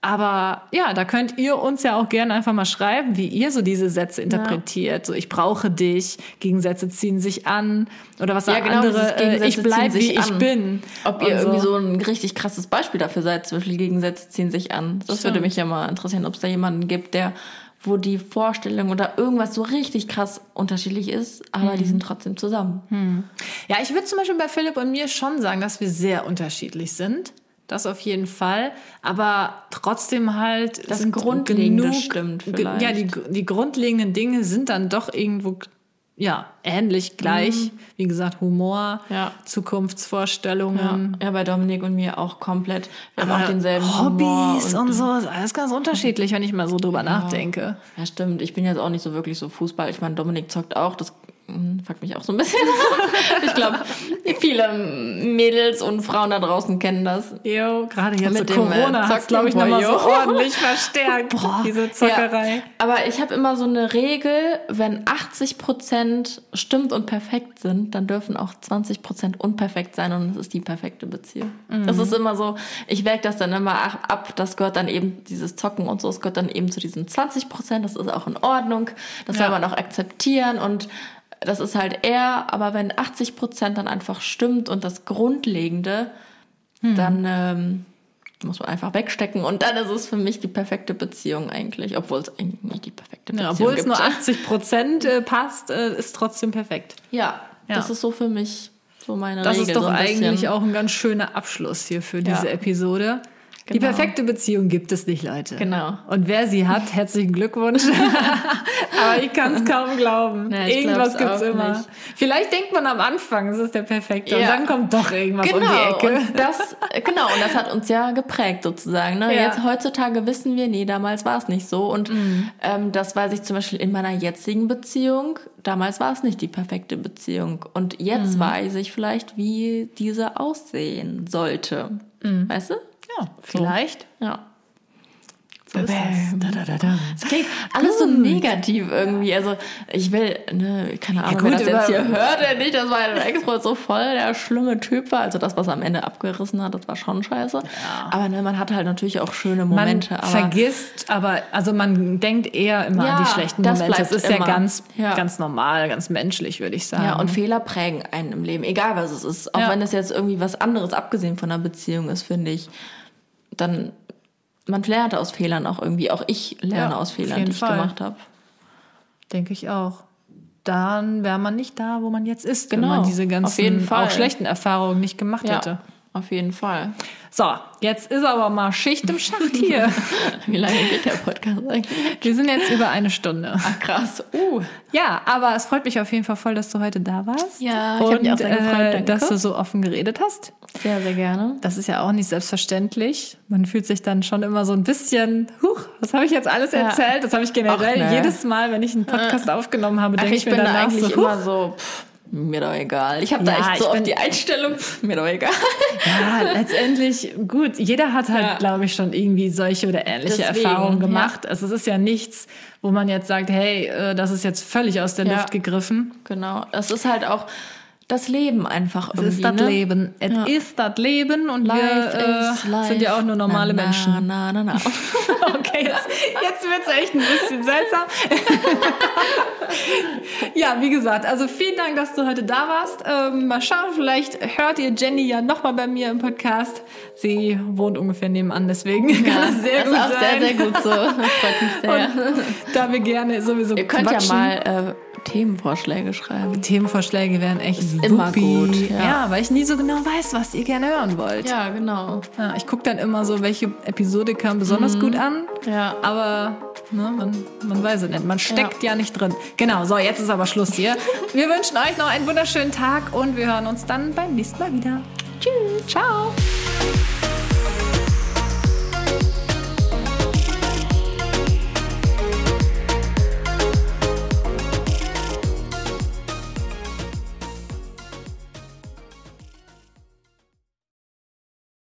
Aber ja, da könnt ihr uns ja auch gerne einfach mal schreiben, wie ihr so diese Sätze interpretiert. Ja. So, ich brauche dich, Gegensätze ziehen sich an. Oder was ja, genau, andere, äh, ich bleibe wie ich an. bin. Ob ihr so. irgendwie so ein richtig krasses Beispiel dafür seid, zum Beispiel Gegensätze ziehen sich an. Das Stimmt. würde mich ja mal interessieren, ob es da jemanden gibt, der wo die Vorstellung oder irgendwas so richtig krass unterschiedlich ist, aber mhm. die sind trotzdem zusammen. Mhm. Ja, ich würde zum Beispiel bei Philipp und mir schon sagen, dass wir sehr unterschiedlich sind. Das auf jeden Fall. Aber trotzdem halt. Das Grundlegende genug, stimmt vielleicht. Ja, die, die grundlegenden Dinge sind dann doch irgendwo ja, ähnlich gleich. Mhm. Wie gesagt, Humor, ja. Zukunftsvorstellungen. Ja. ja. bei Dominik und mir auch komplett. Wir Aber haben auch denselben Hobbys und, und, so. Ist alles ganz unterschiedlich, wenn ich mal so drüber ja. nachdenke. Ja, stimmt. Ich bin jetzt auch nicht so wirklich so Fußball. Ich meine, Dominik zockt auch. Das hm, fuckt mich auch so ein bisschen. ich glaube, viele Mädels und Frauen da draußen kennen das. Jo, gerade jetzt mit so Corona hat glaube ich, nochmal so ordentlich verstärkt, Boah. diese Zockerei. Ja, aber ich habe immer so eine Regel, wenn 80 Prozent stimmt und perfekt sind, dann dürfen auch 20 Prozent unperfekt sein und es ist die perfekte Beziehung. Mhm. Das ist immer so, ich wäge das dann immer ab, das gehört dann eben, dieses Zocken und so, es gehört dann eben zu diesen 20 Prozent, das ist auch in Ordnung, das ja. soll man auch akzeptieren und das ist halt er, aber wenn 80 Prozent dann einfach stimmt und das Grundlegende, hm. dann ähm, muss man einfach wegstecken und dann ist es für mich die perfekte Beziehung eigentlich, obwohl es eigentlich nicht die perfekte Beziehung ja, obwohl gibt. Obwohl es nur 80 Prozent äh, passt, äh, ist trotzdem perfekt. Ja, ja, das ist so für mich so meine das Regel. Das ist doch so eigentlich auch ein ganz schöner Abschluss hier für diese ja. Episode. Die perfekte Beziehung gibt es nicht, Leute. Genau. Und wer sie hat, herzlichen Glückwunsch. Aber ich kann es kaum glauben. Ja, irgendwas gibt's auch immer. nicht. Vielleicht denkt man am Anfang, es ist der perfekte. Und Ja. dann kommt doch irgendwas Genau, um die Ecke. und das, genau, und das hat uns ja geprägt sozusagen. Ne? Ja. Jetzt heutzutage wissen wir, nee, damals war es nicht so. Und Mhm. ähm, das weiß ich zum Beispiel in meiner jetzigen Beziehung. Damals war es nicht die perfekte Beziehung. Und jetzt Mhm. weiß ich vielleicht, wie diese aussehen sollte. Mhm. Weißt du? Ja, vielleicht. Ja. So ist das. Da, da, da, da. Es klingt alles so negativ irgendwie. Also ich will, ne, keine Ahnung, gut, wer das jetzt hier hört, der nicht, dass mein Ex-Freund so voll der schlimme Typ war. Also das, was am Ende abgerissen hat, das war schon scheiße. Aber ne, man hat halt natürlich auch schöne Man Momente. aber vergisst, aber also man denkt eher immer an Ja, die schlechten das Momente. Das ist ja immer. ganz, Ja. ganz normal, ganz menschlich, würde ich sagen. ja, und Fehler prägen einen im Leben, egal was es ist. Auch Ja. wenn es jetzt irgendwie was anderes, abgesehen von einer Beziehung ist, finde ich, dann man lernt aus Fehlern auch irgendwie. Auch ich lerne Ja, aus Fehlern, die ich Fall. gemacht habe. Denke ich auch. Dann wäre man nicht da, wo man jetzt ist, Genau, wenn man diese ganzen auch schlechten Erfahrungen nicht gemacht hätte. Auf jeden Fall. So, jetzt ist aber mal Schicht im Schacht hier. Wie lange geht der Podcast eigentlich? Wir sind jetzt über eine Stunde. Ach krass. Uh. Ja, aber es freut mich auf jeden Fall voll, dass du heute da warst. Ja, ich hab und mich auch sehr gefreut, äh, danke. dass du so offen geredet hast. Sehr, sehr gerne. Das ist ja auch nicht selbstverständlich. Man fühlt sich dann schon immer so ein bisschen, huch, was habe ich jetzt alles Ja. erzählt? Das habe ich generell Ach, ne. jedes Mal, wenn ich einen Podcast aufgenommen habe, denke ich ich mir bin da danach eigentlich so, immer so, pff, mir doch egal. Ich habe da Ja, echt so oft die Einstellung, mir doch egal. Ja, letztendlich, gut, jeder hat halt, Ja. glaube ich, schon irgendwie solche oder ähnliche Deswegen, Erfahrungen ja. gemacht. Also es ist ja nichts, wo man jetzt sagt, hey, äh, das ist jetzt völlig aus der Ja. Luft gegriffen. Genau. Das ist halt auch das Leben einfach Es irgendwie. ist das ne? Leben. Es Ja. ist das Leben und Life wir äh, sind ja auch nur normale na, Menschen. Na, na, na. Okay, jetzt, jetzt wird es echt ein bisschen seltsam. ja, wie gesagt, also vielen Dank, dass du heute da warst. Ähm, mal schauen, vielleicht hört ihr Jenny ja nochmal bei mir im Podcast. Sie wohnt ungefähr nebenan, deswegen kann es sehr das gut ist auch sein. sehr, sehr gut so. Das freut mich sehr. Da wir gerne sowieso Ihr könnt quatschen. ja mal äh, Themenvorschläge schreiben. Themenvorschläge wären echt immer supi. gut, ja. Ja. weil ich nie so genau weiß, was ihr gerne hören wollt. Ja, genau. Ja, ich gucke dann immer so, welche Episode kam besonders gut an. Ja. Aber ne, man, man weiß es nicht. Man steckt ja. nicht drin. Genau, so, jetzt ist aber Schluss hier. Wir wünschen euch noch einen wunderschönen Tag und wir hören uns dann beim nächsten Mal wieder. Tschüss. Ciao.